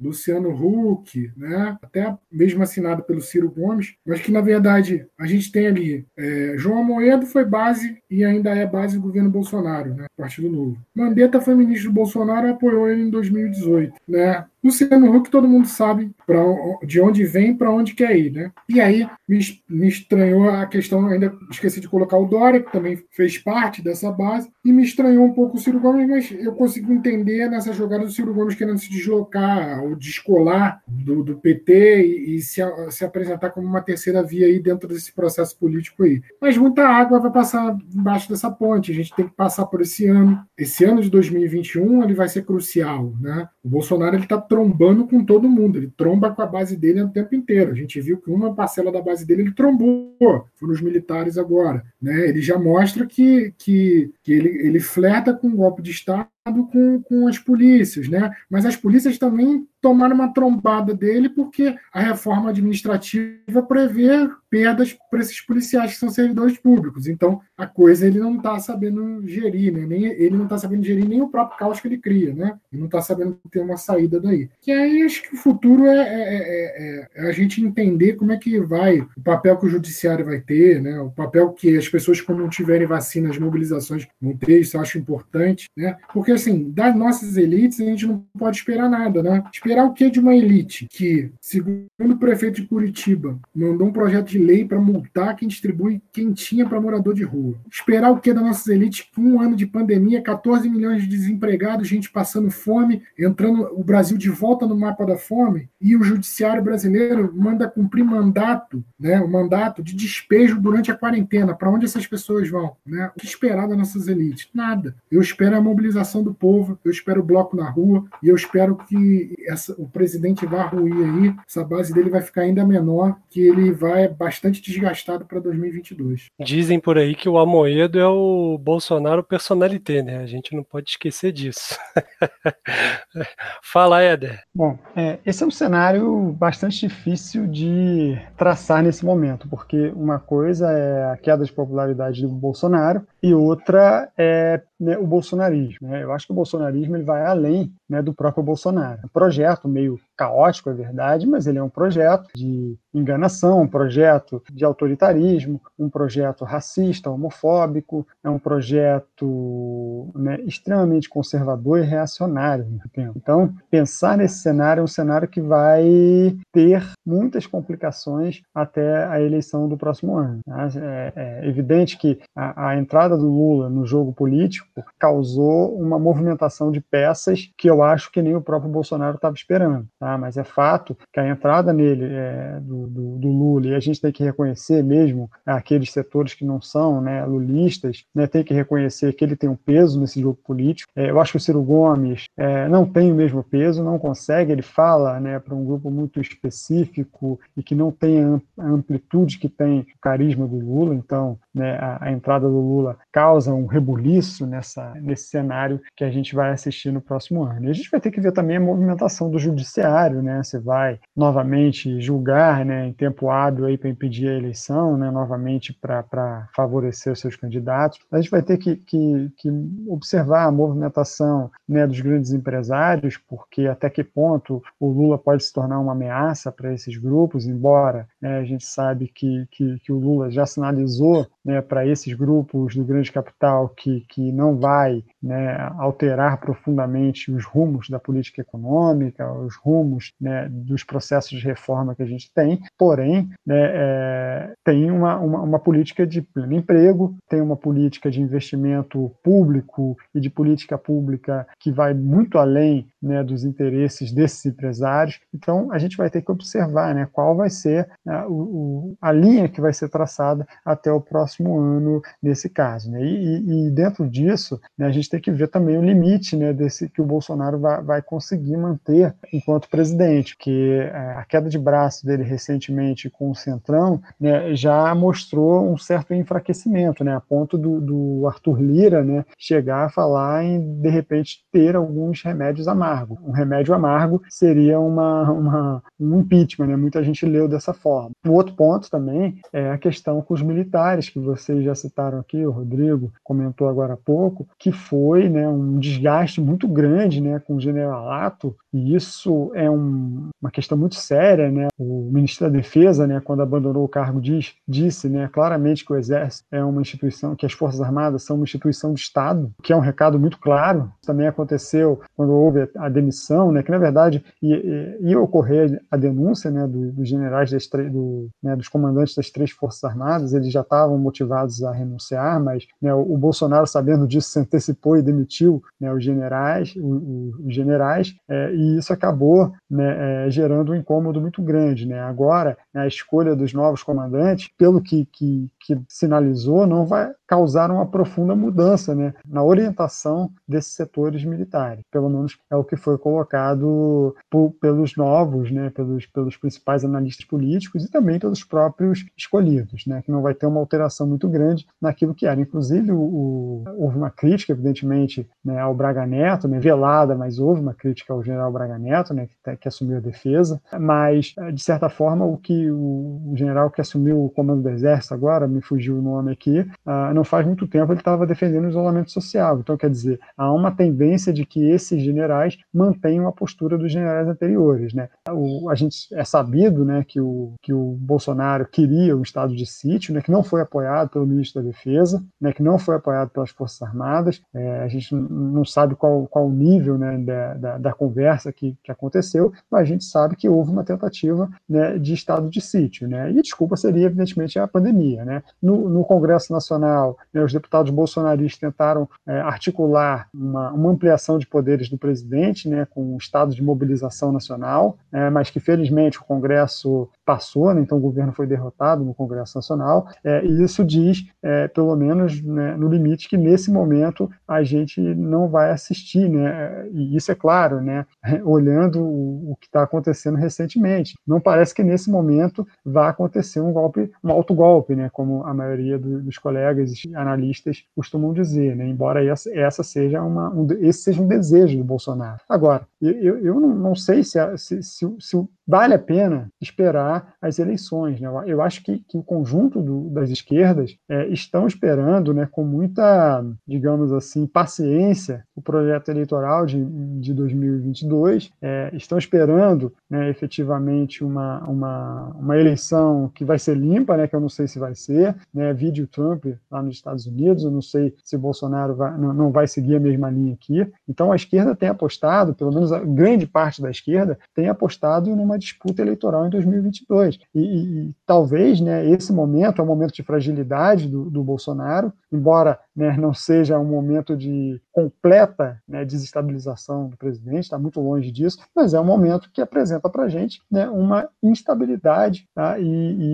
Speaker 4: Luciano Huck, né? até mesmo assinado pelo Ciro Gomes, mas que na verdade a gente tem ali é, João Amoedo foi base e ainda é base do governo Bolsonaro, né? Partido Novo. Mandetta foi ministro do Bolsonaro e apoiou ele em 2018, né? Luciano Huck, todo mundo sabe pra, de onde vem para onde quer ir, né? E aí me, me estranhou a questão, ainda esqueci de colocar o Dória, que também fez parte dessa base, e me estranhou um pouco o Ciro Gomes, mas eu consigo entender nessa jogada do Ciro Gomes querendo se deslocar ou descolar do, do PT e, e se, se, apresentar como uma terceira via aí dentro desse processo político aí. Mas muita água vai passar embaixo dessa ponte, a gente tem que passar por esse ano. Esse ano de 2021 ele vai ser crucial, né? O Bolsonaro ele está trombando com todo mundo, ele tromba com a base dele o tempo inteiro. A gente viu que uma parcela da base dele ele trombou, foram os militares agora. Né? Ele já mostra que, que, que ele, ele flerta com o golpe de Estado com, com as polícias, né? Mas as polícias também tomaram uma trombada dele porque a reforma administrativa prevê perdas para esses policiais que são servidores públicos. Então, a coisa ele não está sabendo gerir, né? Nem, ele não está sabendo gerir nem o próprio caos que ele cria, né? Ele não está sabendo ter uma saída daí. Que aí acho que o futuro é, é, é, é, a gente entender como é que vai, o papel que o judiciário vai ter, né? O papel que as pessoas, quando não tiverem vacina, as mobilizações vão ter, isso eu acho importante, né? Porque porque, assim, das nossas elites, a gente não pode esperar nada, né? Esperar o que de uma elite que, segundo o prefeito de Curitiba, mandou um projeto de lei para multar quem distribui quentinha para morador de rua? Esperar o que das nossas elites com um ano de pandemia, 14 milhões de desempregados, gente passando fome, entrando o Brasil de volta no mapa da fome, e o judiciário brasileiro manda cumprir mandato, né? O mandato de despejo durante a quarentena. Para onde essas pessoas vão? Né? O que esperar das nossas elites? Nada. Eu espero a mobilização do povo, eu espero o bloco na rua e eu espero que essa, o presidente vá ruir aí, essa base dele vai ficar ainda menor, que ele vai bastante desgastado para 2022.
Speaker 1: Dizem por aí que o Amoedo é o Bolsonaro personalité, né? A gente não pode esquecer disso. Fala, Éder.
Speaker 2: Bom, é, esse é um cenário bastante difícil de traçar nesse momento, porque uma coisa é a queda de popularidade do Bolsonaro e outra é né, o bolsonarismo. Né? Eu acho que o bolsonarismo ele vai além né, do próprio Bolsonaro. É um projeto meio caótico, é verdade, mas ele é um projeto de enganação, um projeto de autoritarismo, um projeto racista, homofóbico, é um projeto né, extremamente conservador e reacionário. Então, pensar nesse cenário é um cenário que vai ter muitas complicações até a eleição do próximo ano. Tá? É, é evidente que a, a entrada do Lula no jogo político causou uma movimentação de peças que eu acho que nem o próprio Bolsonaro estava esperando. Tá? Mas é fato que a entrada nele é, do, do, do, Lula, e a gente tem que reconhecer mesmo aqueles setores que não são né, lulistas, né, tem que reconhecer que ele tem um peso nesse jogo político. É, eu acho que o Ciro Gomes é, não tem o mesmo peso, não consegue, ele fala né, para um grupo muito específico e que não tem a amplitude que tem o carisma do Lula, então né, a, a, entrada do Lula causa um rebuliço nessa, nesse cenário que a gente vai assistir no próximo ano. E a gente vai ter que ver também a movimentação do judiciário, né? Você vai novamente julgar, né, em tempo hábil aí para impedir a eleição, né, novamente para favorecer os seus candidatos. A gente vai ter que, que, que observar a movimentação né, dos grandes empresários, porque até que ponto o Lula pode se tornar uma ameaça para esses grupos, embora né, a gente sabe que, que, que o Lula já sinalizou né, para esses grupos do grande capital que, que não vai né, alterar profundamente os rumos da política econômica, os rumos né, dos processos de reforma que a gente tem, porém, né, é, tem uma, uma, uma, política de pleno emprego, tem uma política de investimento público e de política pública que vai muito além né, dos interesses desses empresários. Então, a gente vai ter que observar qual vai ser a, o, a linha que vai ser traçada até o próximo ano nesse caso. Né? E, e, dentro disso, né, a gente tem que ver também o limite né, desse que o Bolsonaro vai, vai conseguir manter enquanto presidente, que é, a queda de braço dele recentemente com o Centrão né, já mostrou um certo enfraquecimento, né, a ponto do, do Arthur Lira né, chegar a falar em, de repente, ter alguns remédios amargos. Um remédio amargo seria uma, uma, um impeachment, né, muita gente leu dessa forma. O outro ponto também é a questão com os militares, que vocês já citaram aqui, o Rodrigo comentou agora há pouco, que foi né, um desgaste muito grande né, com o generalato, e isso é um, uma questão muito séria. Né? O ministro da Defesa, né, quando abandonou o cargo, diz, disse né, claramente que o Exército é uma instituição, que as Forças Armadas são uma instituição de Estado, que é um recado muito claro. Também aconteceu quando houve a demissão, né, que na verdade ia, ia ocorrer a denúncia né, dos generais das do, né, dos comandantes das três Forças Armadas, eles já estavam motivados a renunciar, mas né, o, Bolsonaro, sabendo disso, se antecipou e demitiu né, os generais, os, generais é, e isso acabou né, é, gerando um incômodo muito grande. Né? Agora, a escolha dos novos comandantes, pelo que, que, que sinalizou, não vai causar uma profunda mudança né, na orientação desses setores militares. Pelo menos é o que foi colocado por, pelos novos, né, pelos, pelos principais analistas políticos e também pelos próprios escolhidos, né, que não vai ter uma alteração muito grande naquilo que era. Inclusive, o, o, houve uma crítica, evidentemente, né, ao Braga Neto, né, velada, mas houve uma crítica ao general Braga Neto, né, que, que assumiu a defesa, mas, de certa forma, o que o general que assumiu o comando do Exército agora, me fugiu o nome aqui, uh, não faz muito tempo ele estava defendendo o isolamento social. Então, quer dizer, há uma tendência de que esses generais mantenham a postura dos generais anteriores. Né? O, a gente é sabido né, que, o, que o Bolsonaro queria o estado de sítio, né, que não foi apoiado pelo ministro da Defesa, né, que não foi apoiado pelas Forças Armadas. É, a gente não sabe qual, qual o nível né, da, da, da, conversa que, que aconteceu, mas a gente sabe que houve uma tentativa né, de estado de sítio. Né? E desculpa seria, evidentemente, a pandemia. Né? No, no Congresso Nacional, né, os deputados bolsonaristas tentaram é, articular uma, uma, ampliação de poderes do presidente, né, com um estado de mobilização nacional, é, mas que felizmente o Congresso passou, né, então o governo foi derrotado no Congresso Nacional, é, e isso diz, é, pelo menos né, no limite, que nesse momento a gente não vai assistir, né, e isso é claro, né, olhando o, o que está acontecendo recentemente. Não parece que nesse momento vai acontecer um golpe, um autogolpe, né, como a maioria do, dos colegas analistas costumam dizer, né, embora essa, essa seja uma, um, esse seja um desejo do Bolsonaro. Agora, eu, eu não, não sei se, se, se, se vale a pena esperar as eleições. Né? Eu acho que, que o conjunto do, das esquerdas é, estão esperando né, com muita, digamos assim, paciência o projeto eleitoral de, de 2022, é, estão esperando né, efetivamente uma, uma, uma eleição que vai ser limpa, né, que eu não sei se vai ser, né, vídeo Trump lá nos Estados Unidos, eu não sei se Bolsonaro vai, não, não vai seguir a mesma linha aqui. Então a esquerda tem apostado, pelo menos a grande parte da esquerda, tem apostado numa disputa eleitoral em 2022. E, e, talvez né, esse momento é um momento de fragilidade do, do Bolsonaro, embora né, não seja um momento de completa né, desestabilização do presidente, está muito longe disso, mas é um momento que apresenta para a gente né, uma instabilidade tá, e,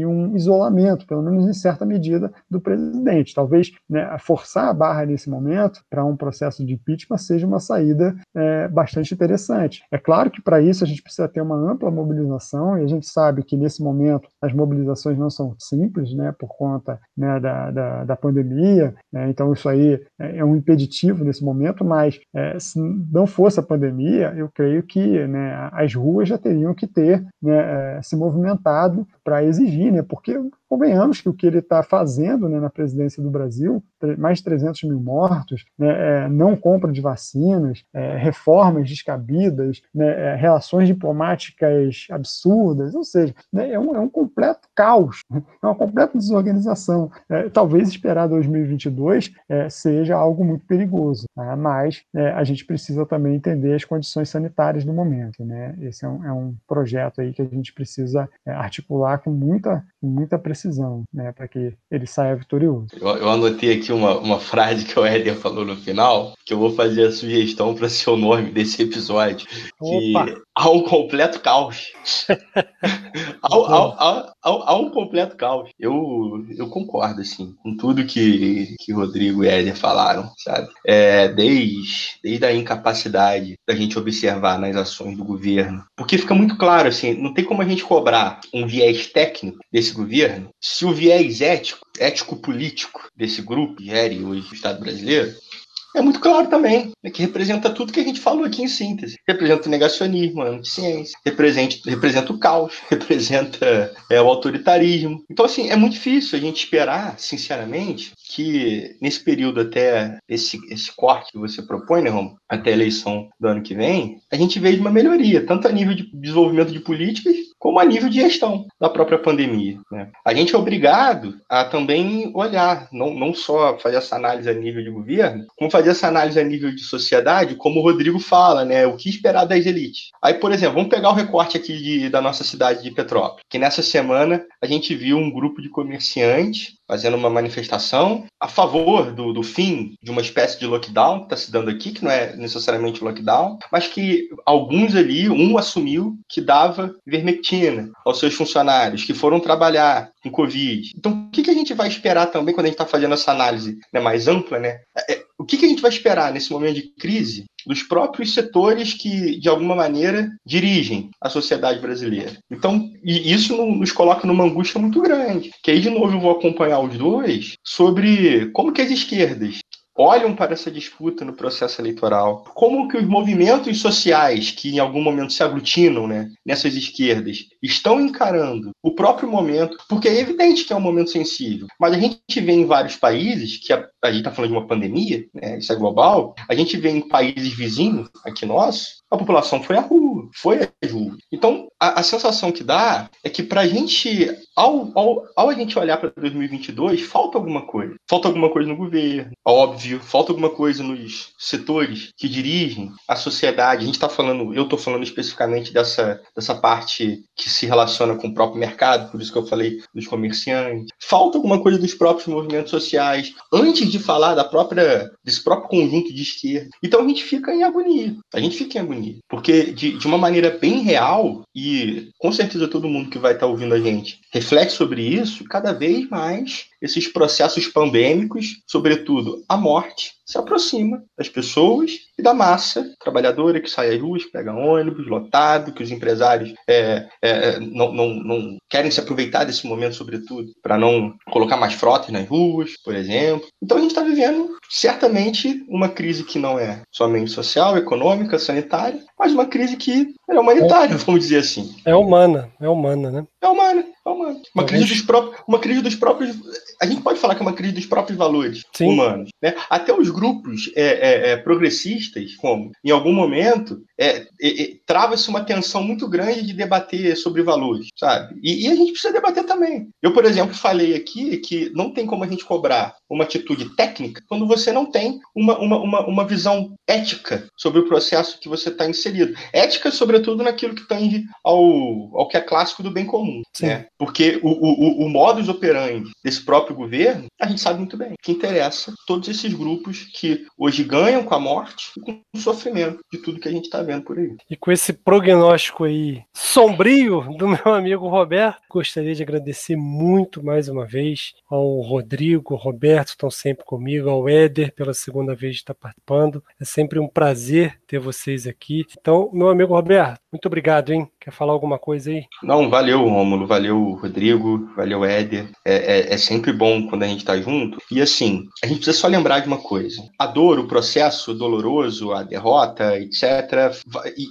Speaker 2: e, um isolamento, pelo menos em certa medida, do presidente. Talvez né, forçar a barra nesse momento para um processo de impeachment seja uma saída é, bastante interessante. É claro que para isso a gente precisa ter uma ampla mobilização e a gente sabe que nesse momento as mobilizações não são simples, né, por conta né, da, da, da pandemia, né, então isso aí é, é um impeditivo nesse momento, mas é, se não fosse a pandemia, eu creio que né, as ruas já teriam que ter né, é, se movimentado para exigir, né, porque convenhamos que o que ele está fazendo né, na presidência do Brasil, mais de 300 mil mortos, né, é, não compra de vacinas, é, reformas descabidas, né, é, relações diplomáticas absurdas, ou seja, né, é, um, é, um, completo caos, é uma completa desorganização. É, talvez esperar 2022 é, seja algo muito perigoso, tá? mas é, a gente precisa também entender as condições sanitárias do momento. Né? Esse é um, um projeto aí que a gente precisa articular com muita, com muita precisão precisão, né, para que ele saia vitorioso.
Speaker 3: Eu, eu, anotei aqui uma, uma frase que o Éder falou no final, que eu vou fazer a sugestão para ser o nome desse episódio, que há um completo caos. há, há, há, há, um completo caos. Eu, eu concordo, assim, com tudo que, que Rodrigo e Éder falaram, sabe? É, desde, desde a incapacidade da gente observar nas ações do governo, porque fica muito claro, assim, não tem como a gente cobrar um viés técnico desse governo se o viés ético, ético-político desse grupo gere hoje o Estado brasileiro, é muito claro também, né, que representa tudo que a gente falou aqui em síntese. Representa o negacionismo, a anticiência, representa, representa o caos, representa é, o autoritarismo. Então, assim, é muito difícil a gente esperar, sinceramente, que nesse período até esse, esse corte que você propõe, né, Romo, até a eleição do ano que vem, a gente veja uma melhoria, tanto a nível de desenvolvimento de políticas, como a nível de gestão da própria pandemia. Né? A gente é obrigado a também olhar, não, não só fazer essa análise a nível de governo, como fazer essa análise a nível de sociedade, como o Rodrigo fala, né? O que esperar das elites. Aí, por exemplo, vamos pegar o recorte aqui de, da nossa cidade de Petrópolis, que nessa semana a gente viu um grupo de comerciantes fazendo uma manifestação a favor do, do fim de uma espécie de lockdown que está se dando aqui, que não é necessariamente lockdown, mas que alguns ali, um assumiu que dava vermectina aos seus funcionários que foram trabalhar com Covid. Então, o que, que a gente vai esperar também quando a gente está fazendo essa análise né, mais ampla, né? É, é, o que, que a gente vai esperar nesse momento de crise dos próprios setores que, de alguma maneira, dirigem a sociedade brasileira. Então, isso nos coloca numa angústia muito grande. Que aí, de novo, eu vou acompanhar os dois sobre como que as esquerdas olham para essa disputa no processo eleitoral, como que os movimentos sociais que em algum momento se aglutinam né, nessas esquerdas estão encarando o próprio momento, porque é evidente que é um momento sensível, mas a gente vê em vários países, que a, a gente está falando de uma pandemia, né, isso é global, a gente vê em países vizinhos, aqui nós, a população foi à rua, foi às ruas. Então, a, a sensação que dá é que para a gente, ao, ao, ao a gente olhar para 2022, falta alguma coisa. Falta alguma coisa no governo, óbvio, falta alguma coisa nos setores que dirigem a sociedade. A gente está falando, eu estou falando especificamente dessa, dessa parte que se relaciona com o próprio mercado, por isso que eu falei dos comerciantes. Falta alguma coisa dos próprios movimentos sociais, antes de falar da própria, desse próprio conjunto de esquerda. Então a gente fica em agonia. A gente fica em agonia porque, de, de uma maneira bem real, e com certeza todo mundo que vai estar tá ouvindo a gente reflete sobre isso, cada vez mais esses processos pandêmicos, sobretudo a morte, se aproxima das pessoas e da massa trabalhadora que sai às ruas, pega ônibus lotado, que os empresários é, é, não, não, não, querem se aproveitar desse momento, sobretudo, para não colocar mais frotas nas ruas, por exemplo. Então a gente está vivendo certamente uma crise que não é somente social, econômica, sanitária, mas uma crise que é humanitária, é, vamos dizer assim.
Speaker 1: É humana, é humana, né?
Speaker 3: É humana, é humana. Uma crise dos próprios, uma crise dos próprios. A gente pode falar que é uma crise dos próprios valores Sim. humanos, né? Até os grupos é, é, é, progressistas, como em algum momento é, é, trava-se uma tensão muito grande de debater sobre valores, sabe? E, e, a gente precisa debater também. Eu, por exemplo, falei aqui que não tem como a gente cobrar uma atitude técnica quando você não tem uma, uma, uma, uma visão ética sobre o processo que você está inserido. Ética, sobretudo, naquilo que tende ao, ao que é clássico do bem comum. Né? Porque o, o, o modus operandi desse próprio governo, a gente sabe muito bem, que interessa todos esses grupos que hoje ganham com a morte e com o sofrimento de tudo que a gente está vendo por aí.
Speaker 1: E com esse prognóstico aí sombrio do meu amigo Roberto, gostaria de agradecer muito mais uma vez ao Rodrigo, Roberto, estão sempre comigo, ao Éder, pela segunda vez de estar participando. É sempre um prazer ter vocês aqui. Então, meu amigo Roberto, muito obrigado, hein? Quer falar alguma coisa aí?
Speaker 3: Não, valeu, Rômulo, valeu, Rodrigo, valeu, Éder. É, é, é sempre bom quando a gente está junto. E assim, a gente precisa só lembrar de uma coisa: a dor, o processo doloroso, a derrota, etc.,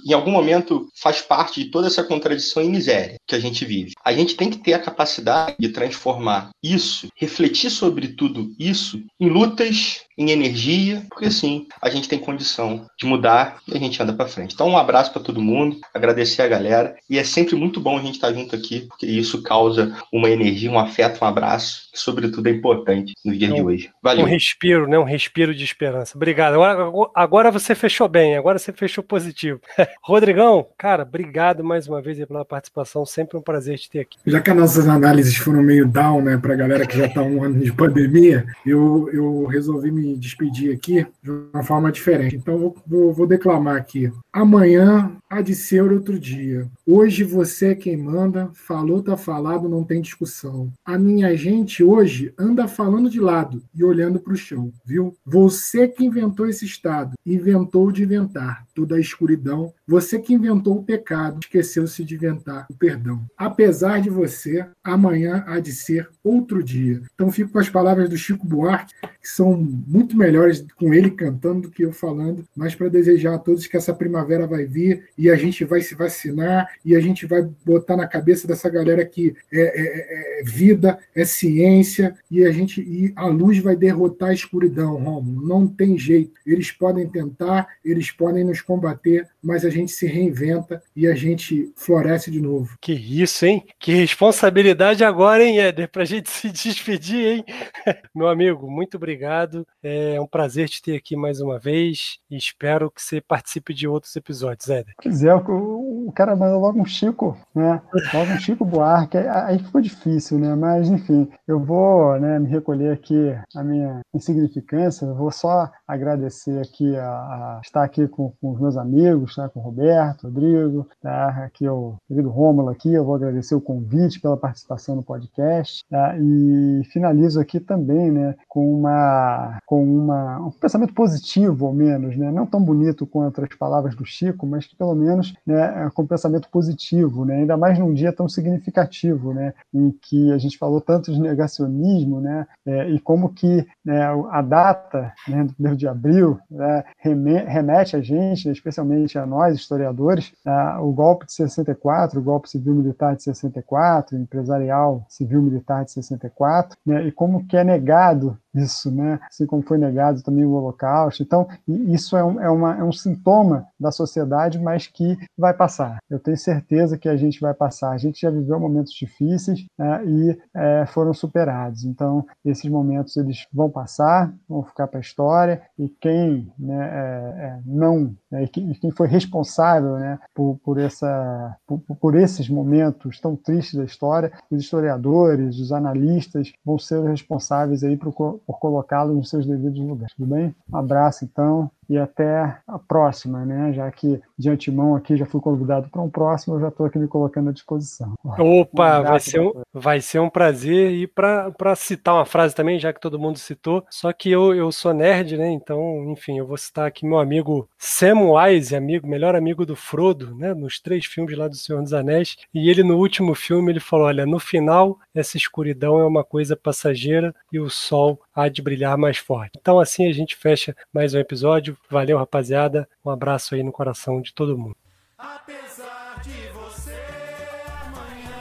Speaker 3: em algum momento faz parte de toda essa contradição e miséria que a gente vive. A gente tem que ter a capacidade de transformar isso, refletir sobre tudo isso em lutas em energia, porque assim a gente tem condição de mudar e a gente anda para frente. Então, um abraço para todo mundo, agradecer a galera e é sempre muito bom a gente estar tá junto aqui, porque isso causa uma energia, um afeto, um abraço, que sobretudo é importante no dia de hoje. Valeu.
Speaker 1: Um respiro, né? Um respiro de esperança. Obrigado. Agora, agora você fechou bem, agora você fechou positivo. Rodrigão, cara, obrigado mais uma vez pela participação, sempre um prazer te ter aqui.
Speaker 4: Já que as nossas análises foram meio down, né, para a galera que já está um ano de pandemia, eu, eu resolvi me despedir aqui de uma forma diferente. Então, vou, vou, vou declamar aqui. Amanhã há de ser outro dia. Hoje você é quem manda, falou, tá falado, não tem discussão. A minha gente hoje anda falando de lado e olhando para o chão, viu? Você que inventou esse estado, inventou de inventar toda a escuridão. Você que inventou o pecado, esqueceu-se de inventar o perdão. Apesar de você, amanhã há de ser outro dia. Então fico com as palavras do Chico Buarque, que são muito melhores com ele cantando do que eu falando, mas para desejar a todos que essa primavera vai vir e a gente vai se vacinar e a gente vai botar na cabeça dessa galera que é, é, é, é vida, é ciência e a gente e a luz vai derrotar a escuridão, Romulo. Não tem jeito. Eles podem tentar, eles podem nos combater, mas a gente se reinventa e a gente floresce de novo.
Speaker 1: Que isso, hein? Que responsabilidade agora, hein, Éder, para a gente se despedir, hein? Meu amigo, muito obrigado. É um prazer te ter aqui mais uma vez e espero que você participe de outros episódios, Éder.
Speaker 2: Pois é, o, cara mandou logo um Chico, né? Logo um Chico Buarque, aí ficou difícil, né? Mas, enfim, eu vou né, me recolher aqui a minha insignificância, eu vou só agradecer aqui a, a estar aqui com, com, os meus amigos, tá? com o Roberto, Rodrigo, tá? aqui o querido Rômulo aqui, eu vou agradecer o convite pela participação no podcast, tá? e finalizo aqui também, né, com uma com uma, um pensamento positivo, ao menos, né? não tão bonito quanto as palavras do Chico, mas que pelo menos né, é com um pensamento positivo, né? ainda mais num dia tão significativo, né? em que a gente falou tanto de negacionismo, né? É, e como que né, a data né, do 1 de abril né, remete a gente, especialmente a nós, historiadores, o golpe de 64, o golpe civil-militar de 64, empresarial civil-militar de 64, né, e como que é negado isso, né? assim como foi negado também o Holocausto. Então, isso é um, é, uma, é um sintoma da sociedade, mas que vai passar. Eu tenho certeza que a gente vai passar. A gente já viveu momentos difíceis né, e é, foram superados. Então, esses momentos eles vão passar, vão ficar para a história, e quem né, é, é não, né, e quem foi responsável né, por, por, essa, por, por esses momentos tão tristes da história, os historiadores, os analistas vão ser responsáveis aí por, por colocá-los nos seus devidos lugares. Tudo bem? Um abraço, então, e até a próxima, né? Já que de antemão aqui já fui convidado para um próximo, eu já estou aqui me colocando à disposição.
Speaker 1: Opa, um vai, ser um, vai ser um prazer. E para citar uma frase também, já que todo mundo citou, só que eu, eu sou nerd, né? Então, enfim, eu vou citar aqui meu amigo Samwise, amigo, melhor amigo do Frodo, né? Nos três filmes lá do Senhor dos Anéis. E ele, no último filme, ele falou: olha, no final, essa escuridão é uma coisa passageira e o sol há de brilhar mais forte. Então, assim a gente fecha mais um episódio. Valeu, rapaziada. Um abraço aí no coração de todo mundo.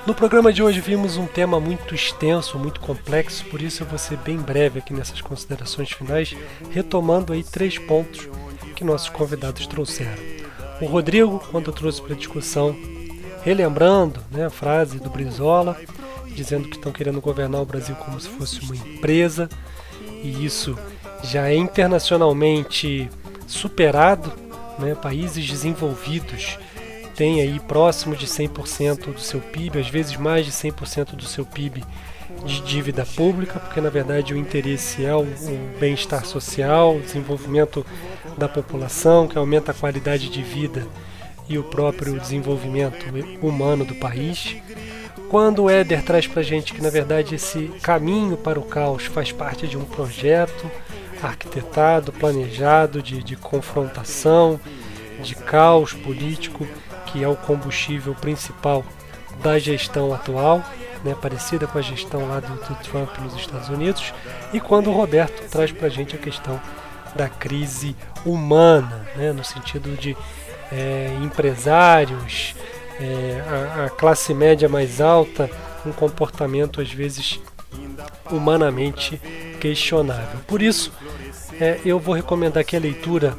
Speaker 1: No programa de hoje vimos um tema muito extenso, muito complexo, por isso eu vou ser bem breve aqui nessas considerações finais, retomando aí três pontos que nossos convidados trouxeram. O Rodrigo, quando trouxe para discussão, relembrando né, a frase do Brizola, dizendo que estão querendo governar o Brasil como se fosse uma empresa, e isso já é internacionalmente superado, né? países desenvolvidos têm aí próximo de 100% do seu PIB, às vezes mais de 100% do seu PIB de dívida pública, porque na verdade o interesse é o, o bem-estar social, o desenvolvimento da população, que aumenta a qualidade de vida e o próprio desenvolvimento humano do país. Quando o Éder traz para gente que na verdade esse caminho para o caos faz parte de um projeto arquitetado, planejado, de, de confrontação, de caos político, que é o combustível principal da gestão atual, né, parecida com a gestão lá do, do Trump nos Estados Unidos, e quando o Roberto traz para a gente a questão da crise humana, né, no sentido de é, empresários, é, a, a classe média mais alta, um comportamento às vezes humanamente questionável. Por isso, é, eu vou recomendar aqui a leitura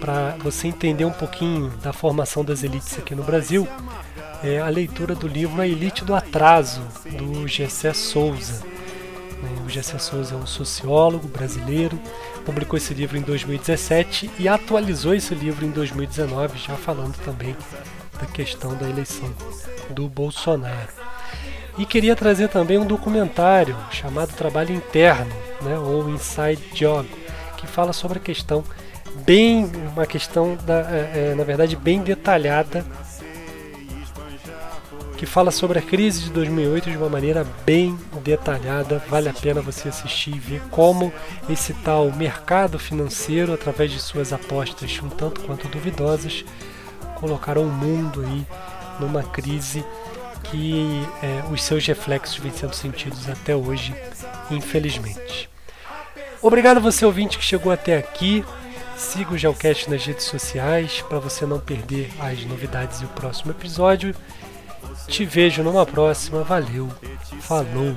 Speaker 1: para você entender um pouquinho da formação das elites aqui no Brasil. É a leitura do livro A Elite do Atraso, do Gessé Souza. É, o Gessé Souza é um sociólogo brasileiro, publicou esse livro em 2017 e atualizou esse livro em 2019, já falando também da questão da eleição do Bolsonaro. E queria trazer também um documentário chamado Trabalho Interno, né, ou Inside Job, que fala sobre a questão bem, uma questão da, é, é, na verdade bem detalhada, que fala sobre a crise de 2008 de uma maneira bem detalhada. Vale a pena você assistir e ver como esse tal mercado financeiro, através de suas apostas um tanto quanto duvidosas, colocaram o mundo aí numa crise que é, os seus reflexos vêm sendo sentidos até hoje, infelizmente. Obrigado a você ouvinte que chegou até aqui. Siga o Geocast nas redes sociais para você não perder as novidades e o próximo episódio. Te vejo numa próxima. Valeu. Falou.